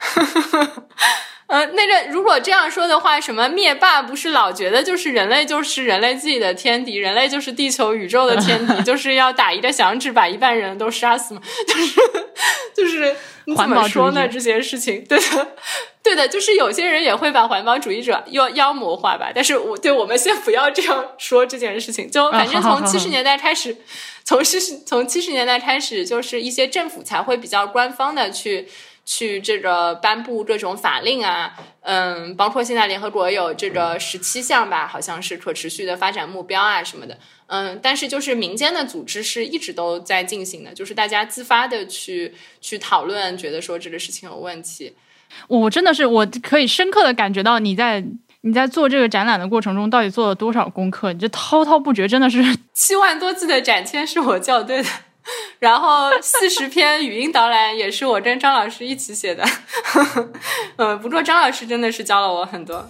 S2: 呃，那个如果这样说的话，什么灭霸不是老觉得就是人类就是人类自己的天敌，人类就是地球宇宙的天敌，就是要打一个响指把一半人都杀死嘛？就是就是你怎么说呢？这些事情，对的，对的，就是有些人也会把环保主义者妖妖魔化吧。但是我对我们先不要这样说这件事情，就反正从七十年代开始，从七十从七十年代开始，就是一些政府才会比较官方的去。去这个颁布各种法令啊，嗯，包括现在联合国有这个十七项吧，好像是可持续的发展目标啊什么的，嗯，但是就是民间的组织是一直都在进行的，就是大家自发的去去讨论，觉得说这个事情有问题。
S1: 我真的是我可以深刻的感觉到你在你在做这个展览的过程中到底做了多少功课，你这滔滔不绝，真的是
S2: 七万多字的展签是我校对的。然后四十篇语音导览也是我跟张老师一起写的，嗯，不过张老师真的是教了我很多。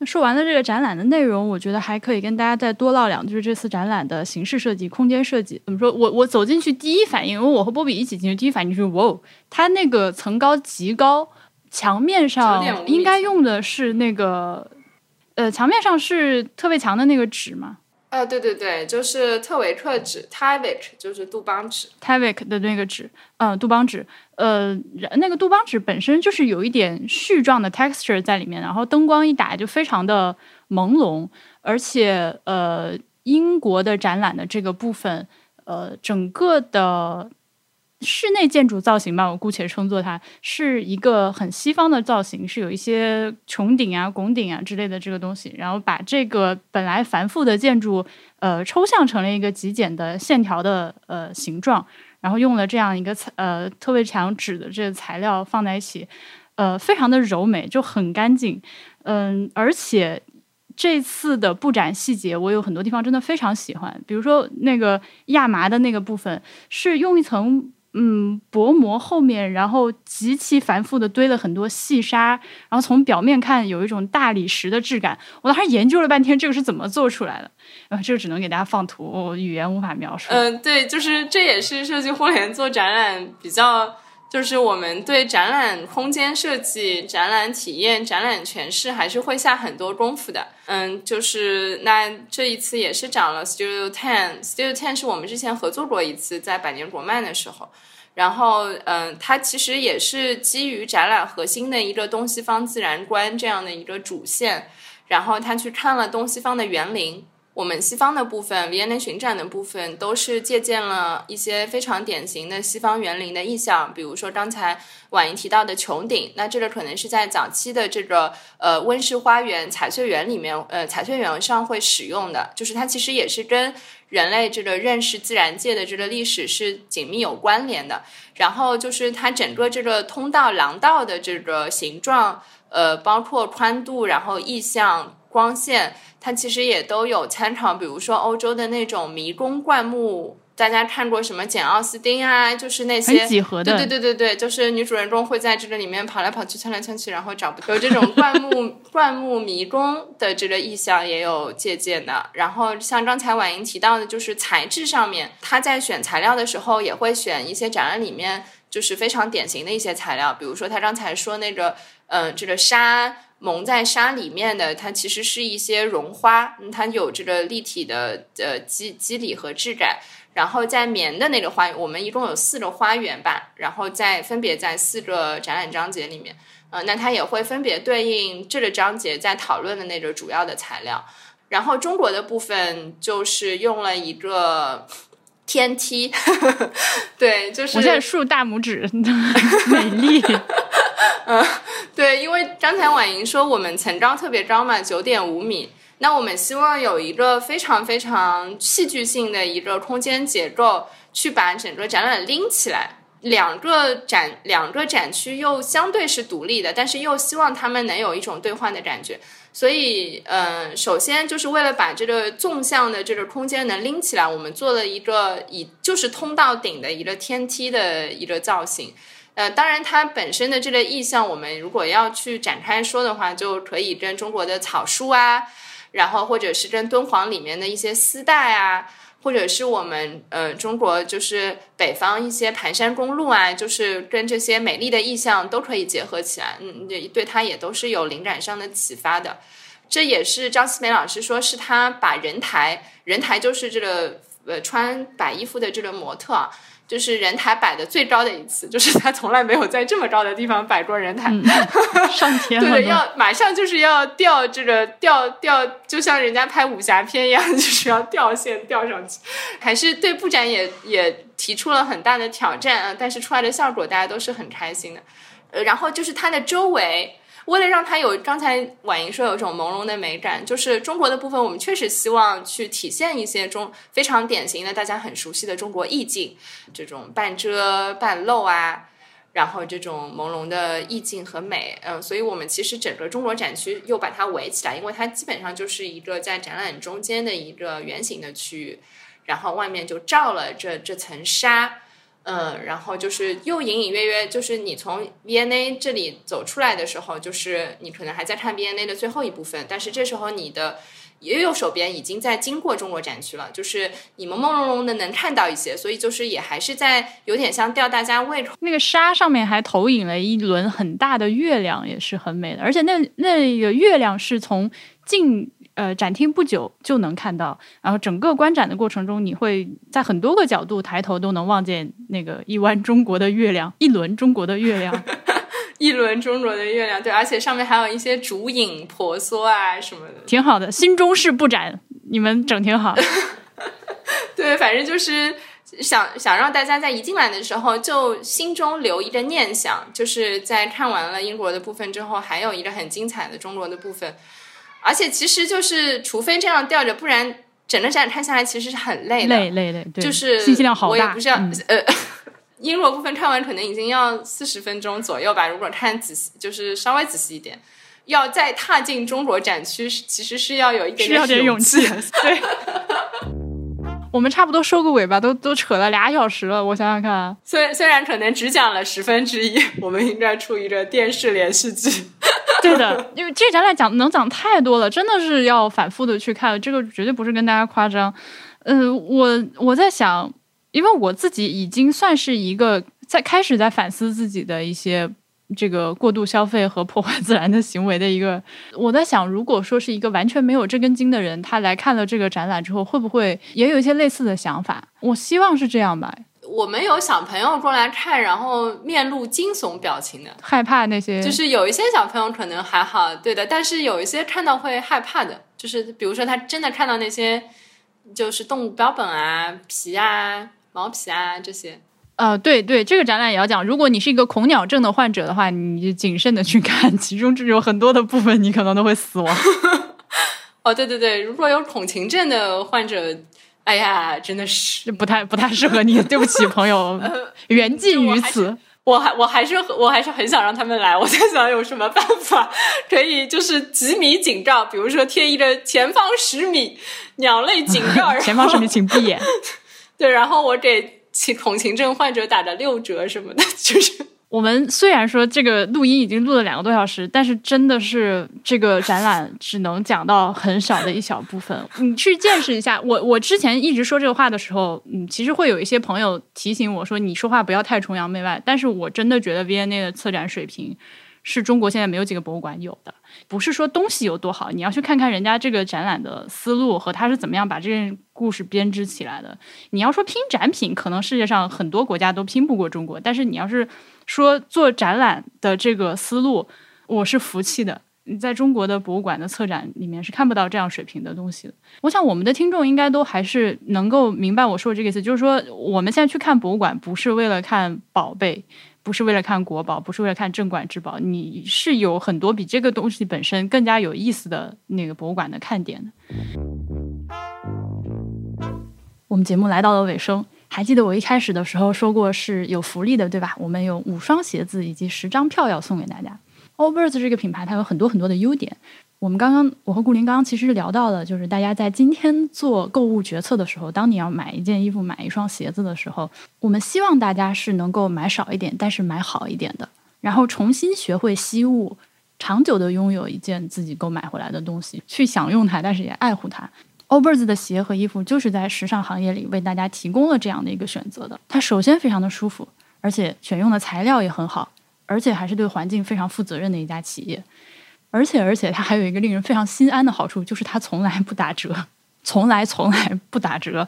S1: 那说完了这个展览的内容，我觉得还可以跟大家再多唠两句这次展览的形式设计、空间设计。怎么说我我走进去第一反应，因为我和波比一起进去，第一反应就是哇哦，它那个层高极高，墙面上应该用的是那个呃，墙面上是特别强的那个纸吗？
S2: 呃，对对对，就是特维克纸 t y v i k 就是杜邦纸
S1: t y v i k 的那个纸，嗯，杜邦纸，呃，那个杜邦纸本身就是有一点絮状的 texture 在里面，然后灯光一打就非常的朦胧，而且呃，英国的展览的这个部分，呃，整个的。室内建筑造型吧，我姑且称作它是一个很西方的造型，是有一些穹顶啊、拱顶啊之类的这个东西，然后把这个本来繁复的建筑，呃，抽象成了一个极简的线条的呃形状，然后用了这样一个呃特别强纸的这个材料放在一起，呃，非常的柔美，就很干净，嗯，而且这次的布展细节，我有很多地方真的非常喜欢，比如说那个亚麻的那个部分是用一层。嗯，薄膜后面，然后极其繁复的堆了很多细沙，然后从表面看有一种大理石的质感。我当时研究了半天，这个是怎么做出来的？呃，这个只能给大家放图，我语言无法描述。
S2: 嗯，对，就是这也是设计互联做展览比较。就是我们对展览空间设计、展览体验、展览诠释还是会下很多功夫的。嗯，就是那这一次也是找了 Studio Ten，Studio Ten 是我们之前合作过一次在百年国漫的时候。然后，嗯，它其实也是基于展览核心的一个东西方自然观这样的一个主线，然后他去看了东西方的园林。我们西方的部分，V N A 巡展的部分，都是借鉴了一些非常典型的西方园林的意象，比如说刚才婉莹提到的穹顶，那这个可能是在早期的这个呃温室花园、彩翠园里面，呃彩翠园上会使用的，就是它其实也是跟人类这个认识自然界的这个历史是紧密有关联的。然后就是它整个这个通道廊道的这个形状，呃，包括宽度，然后意象。光线，它其实也都有参考，比如说欧洲的那种迷宫灌木，大家看过什么简奥斯汀啊？就是那些
S1: 几何的，
S2: 对对对对对，就是女主人公会在这个里面跑来跑去、窜来窜去，然后找不有这种灌木灌木迷宫的这个意象也有借鉴的。然后像刚才婉莹提到的，就是材质上面，她在选材料的时候也会选一些展览里面就是非常典型的一些材料，比如说她刚才说那个，嗯，这个沙。蒙在沙里面的，它其实是一些绒花，它有这个立体的呃肌肌理和质感。然后在棉的那个花，我们一共有四个花园吧，然后在分别在四个展览章节里面，呃，那它也会分别对应这个章节在讨论的那个主要的材料。然后中国的部分就是用了一个天梯，对，就是
S1: 我现在竖大拇指，美丽。
S2: 嗯，对，因为刚才婉莹说我们层高特别高嘛，九点五米。那我们希望有一个非常非常戏剧性的一个空间结构，去把整个展览拎起来。两个展两个展区又相对是独立的，但是又希望他们能有一种兑换的感觉。所以，嗯，首先就是为了把这个纵向的这个空间能拎起来，我们做了一个以就是通到顶的一个天梯的一个造型。呃，当然，它本身的这个意象，我们如果要去展开说的话，就可以跟中国的草书啊，然后或者是跟敦煌里面的一些丝带啊。或者是我们呃中国就是北方一些盘山公路啊，就是跟这些美丽的意象都可以结合起来，嗯，对，对它也都是有灵感上的启发的。这也是张思梅老师说，是他把人台，人台就是这个呃穿白衣服的这个模特。就是人台摆的最高的一次，就是他从来没有在这么高的地方摆过人台，
S1: 上天
S2: 了，对，要马上就是要掉这个掉掉，就像人家拍武侠片一样，就是要掉线掉上去，还是对布展也也提出了很大的挑战啊，但是出来的效果大家都是很开心的，呃，然后就是它的周围。为了让它有刚才婉莹说有一种朦胧的美感，就是中国的部分，我们确实希望去体现一些中非常典型的大家很熟悉的中国意境，这种半遮半露啊，然后这种朦胧的意境和美，嗯，所以我们其实整个中国展区又把它围起来，因为它基本上就是一个在展览中间的一个圆形的区域，然后外面就罩了这这层纱。嗯，然后就是又隐隐约约，就是你从 V&A 这里走出来的时候，就是你可能还在看 V&A 的最后一部分，但是这时候你的右手边已经在经过中国展区了，就是你们朦胧胧的能看到一些，所以就是也还是在有点像吊大家胃口。
S1: 那个沙上面还投影了一轮很大的月亮，也是很美的，而且那那个月亮是从近。呃，展厅不久就能看到，然后整个观展的过程中，你会在很多个角度抬头都能望见那个一弯中国的月亮，一轮中国的月亮，
S2: 一轮中国的月亮，对，而且上面还有一些竹影婆娑啊什么的，
S1: 挺好的。新中式布展，你们整挺好。
S2: 对，反正就是想想让大家在一进来的时候就心中留一个念想，就是在看完了英国的部分之后，还有一个很精彩的中国的部分。而且其实就是，除非这样吊着，不然整个展看下来其实是很累
S1: 的。累累累，
S2: 就是
S1: 信息量好大。
S2: 我也不是要呃，英国部分看完可能已经要四十分钟左右吧。如果看仔细，就是稍微仔细一点，要再踏进中国展区，其实是要有一点
S1: 点勇气。
S2: 对。
S1: 我们差不多收个尾吧，都都扯了俩小时了。我想想看，
S2: 虽虽然可能只讲了十分之一，我们应该处于着电视连续剧。
S1: 对的，因为这展览讲能讲太多了，真的是要反复的去看。这个绝对不是跟大家夸张。嗯，我我在想，因为我自己已经算是一个在开始在反思自己的一些。这个过度消费和破坏自然的行为的一个，我在想，如果说是一个完全没有这根筋的人，他来看了这个展览之后，会不会也有一些类似的想法？我希望是这样吧。
S2: 我们有小朋友过来看，然后面露惊悚表情的，
S1: 害怕那些，
S2: 就是有一些小朋友可能还好，对的，但是有一些看到会害怕的，就是比如说他真的看到那些就是动物标本啊、皮啊、毛皮啊这些。
S1: 呃，对对，这个展览也要讲。如果你是一个恐鸟症的患者的话，你就谨慎的去看，其中就有很多的部分你可能都会死亡。
S2: 哦，对对对，如果有恐禽症的患者，哎呀，真的是
S1: 不太不太适合你。对不起，朋友，缘尽于此。
S2: 我还我还是我还是很想让他们来。我在想有什么办法可以就是几米警告，比如说贴一个前方十米鸟类警告，
S1: 前方十米请闭眼。
S2: 对，然后我给。恐情症患者打的六折什么的，就是
S1: 我们虽然说这个录音已经录了两个多小时，但是真的是这个展览只能讲到很少的一小部分。你去见识一下，我我之前一直说这个话的时候，嗯，其实会有一些朋友提醒我说，你说话不要太崇洋媚外。但是我真的觉得 V N A 的策展水平是中国现在没有几个博物馆有的。不是说东西有多好，你要去看看人家这个展览的思路和他是怎么样把这件故事编织起来的。你要说拼展品，可能世界上很多国家都拼不过中国。但是你要是说做展览的这个思路，我是服气的。你 在中国的博物馆的策展里面是看不到这样水平的东西的。我想我们的听众应该都还是能够明白我说的这个意思，就是说我们现在去看博物馆，不是为了看宝贝。不是为了看国宝，不是为了看镇馆之宝，你是有很多比这个东西本身更加有意思的那个博物馆的看点的。我们节目来到了尾声，还记得我一开始的时候说过是有福利的，对吧？我们有五双鞋子以及十张票要送给大家。o b e r s 这个品牌它有很多很多的优点。我们刚刚我和顾林刚刚其实聊到了，就是大家在今天做购物决策的时候，当你要买一件衣服、买一双鞋子的时候，我们希望大家是能够买少一点，但是买好一点的，然后重新学会惜物，长久的拥有一件自己购买回来的东西，去享用它，但是也爱护它。Allbirds 的鞋和衣服就是在时尚行业里为大家提供了这样的一个选择的。它首先非常的舒服，而且选用的材料也很好，而且还是对环境非常负责任的一家企业。而且，而且它还有一个令人非常心安的好处，就是它从来不打折，从来从来不打折。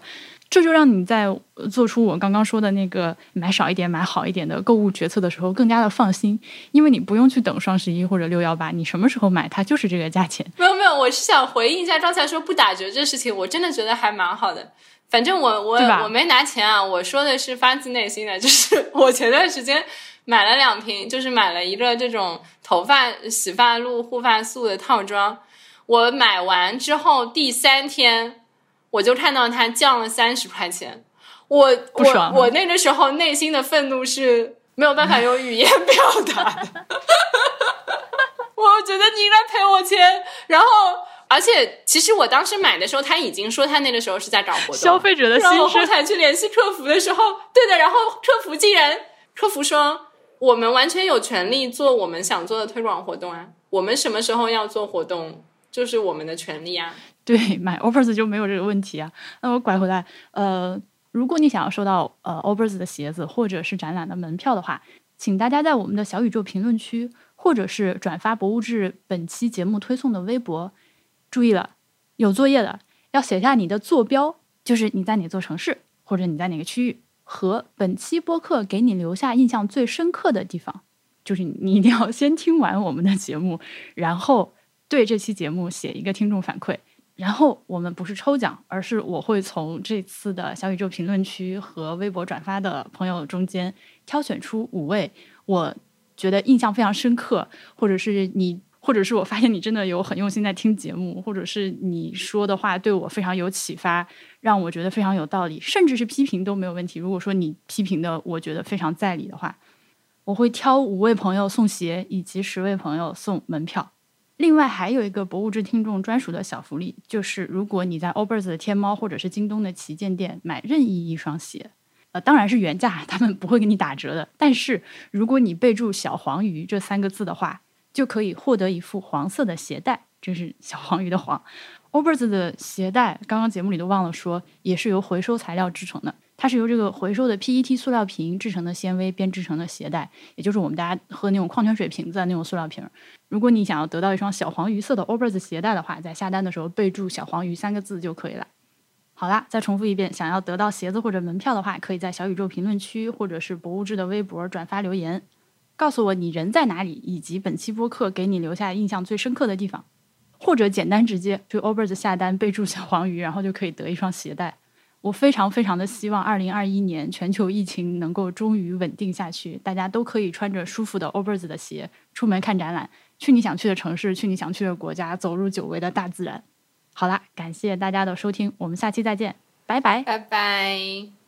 S1: 这就让你在做出我刚刚说的那个买少一点、买好一点的购物决策的时候更加的放心，因为你不用去等双十一或者六幺八，你什么时候买它就是这个价钱。
S2: 没有没有，我是想回应一下刚才说不打折这事情，我真的觉得还蛮好的。反正我我我没拿钱啊，我说的是发自内心的，就是我前段时间。买了两瓶，就是买了一个这种头发洗发露、护发素的套装。我买完之后第三天，我就看到它降了三十块钱。我我我那个时候内心的愤怒是没有办法用语言表达的。我觉得你应该赔我钱。然后，而且其实我当时买的时候，他已经说他那个时候是在搞活动。
S1: 消费者的心声。然
S2: 后后台去联系客服的时候，对的，然后客服竟然客服说。我们完全有权利做我们想做的推广活动啊！我们什么时候要做活动，就是我们的权利啊。
S1: 对，买 Overs 就没有这个问题啊。那我拐回来，呃，如果你想要收到呃 Overs 的鞋子或者是展览的门票的话，请大家在我们的小宇宙评论区，或者是转发博物志本期节目推送的微博。注意了，有作业的要写下你的坐标，就是你在哪座城市，或者你在哪个区域。和本期播客给你留下印象最深刻的地方，就是你一定要先听完我们的节目，然后对这期节目写一个听众反馈。然后我们不是抽奖，而是我会从这次的小宇宙评论区和微博转发的朋友中间挑选出五位，我觉得印象非常深刻，或者是你。或者是我发现你真的有很用心在听节目，或者是你说的话对我非常有启发，让我觉得非常有道理，甚至是批评都没有问题。如果说你批评的我觉得非常在理的话，我会挑五位朋友送鞋，以及十位朋友送门票。另外还有一个博物志听众专属的小福利，就是如果你在 Obers 的天猫或者是京东的旗舰店买任意一双鞋，呃，当然是原价，他们不会给你打折的。但是如果你备注“小黄鱼”这三个字的话，就可以获得一副黄色的鞋带，这是小黄鱼的黄。Obers 的鞋带，刚刚节目里都忘了说，也是由回收材料制成的。它是由这个回收的 PET 塑料瓶制成的纤维编织成的鞋带，也就是我们大家喝那种矿泉水瓶子的那种塑料瓶。如果你想要得到一双小黄鱼色的 Obers 鞋带的话，在下单的时候备注“小黄鱼”三个字就可以了。好啦，再重复一遍，想要得到鞋子或者门票的话，可以在小宇宙评论区或者是博物志的微博转发留言。告诉我你人在哪里，以及本期播客给你留下印象最深刻的地方，或者简单直接去 Obers 下单，备注小黄鱼，然后就可以得一双鞋带。我非常非常的希望，二零二一年全球疫情能够终于稳定下去，大家都可以穿着舒服的 Obers 的鞋出门看展览，去你想去的城市，去你想去的国家，走入久违的大自然。好啦，感谢大家的收听，我们下期再见，拜拜，
S2: 拜拜。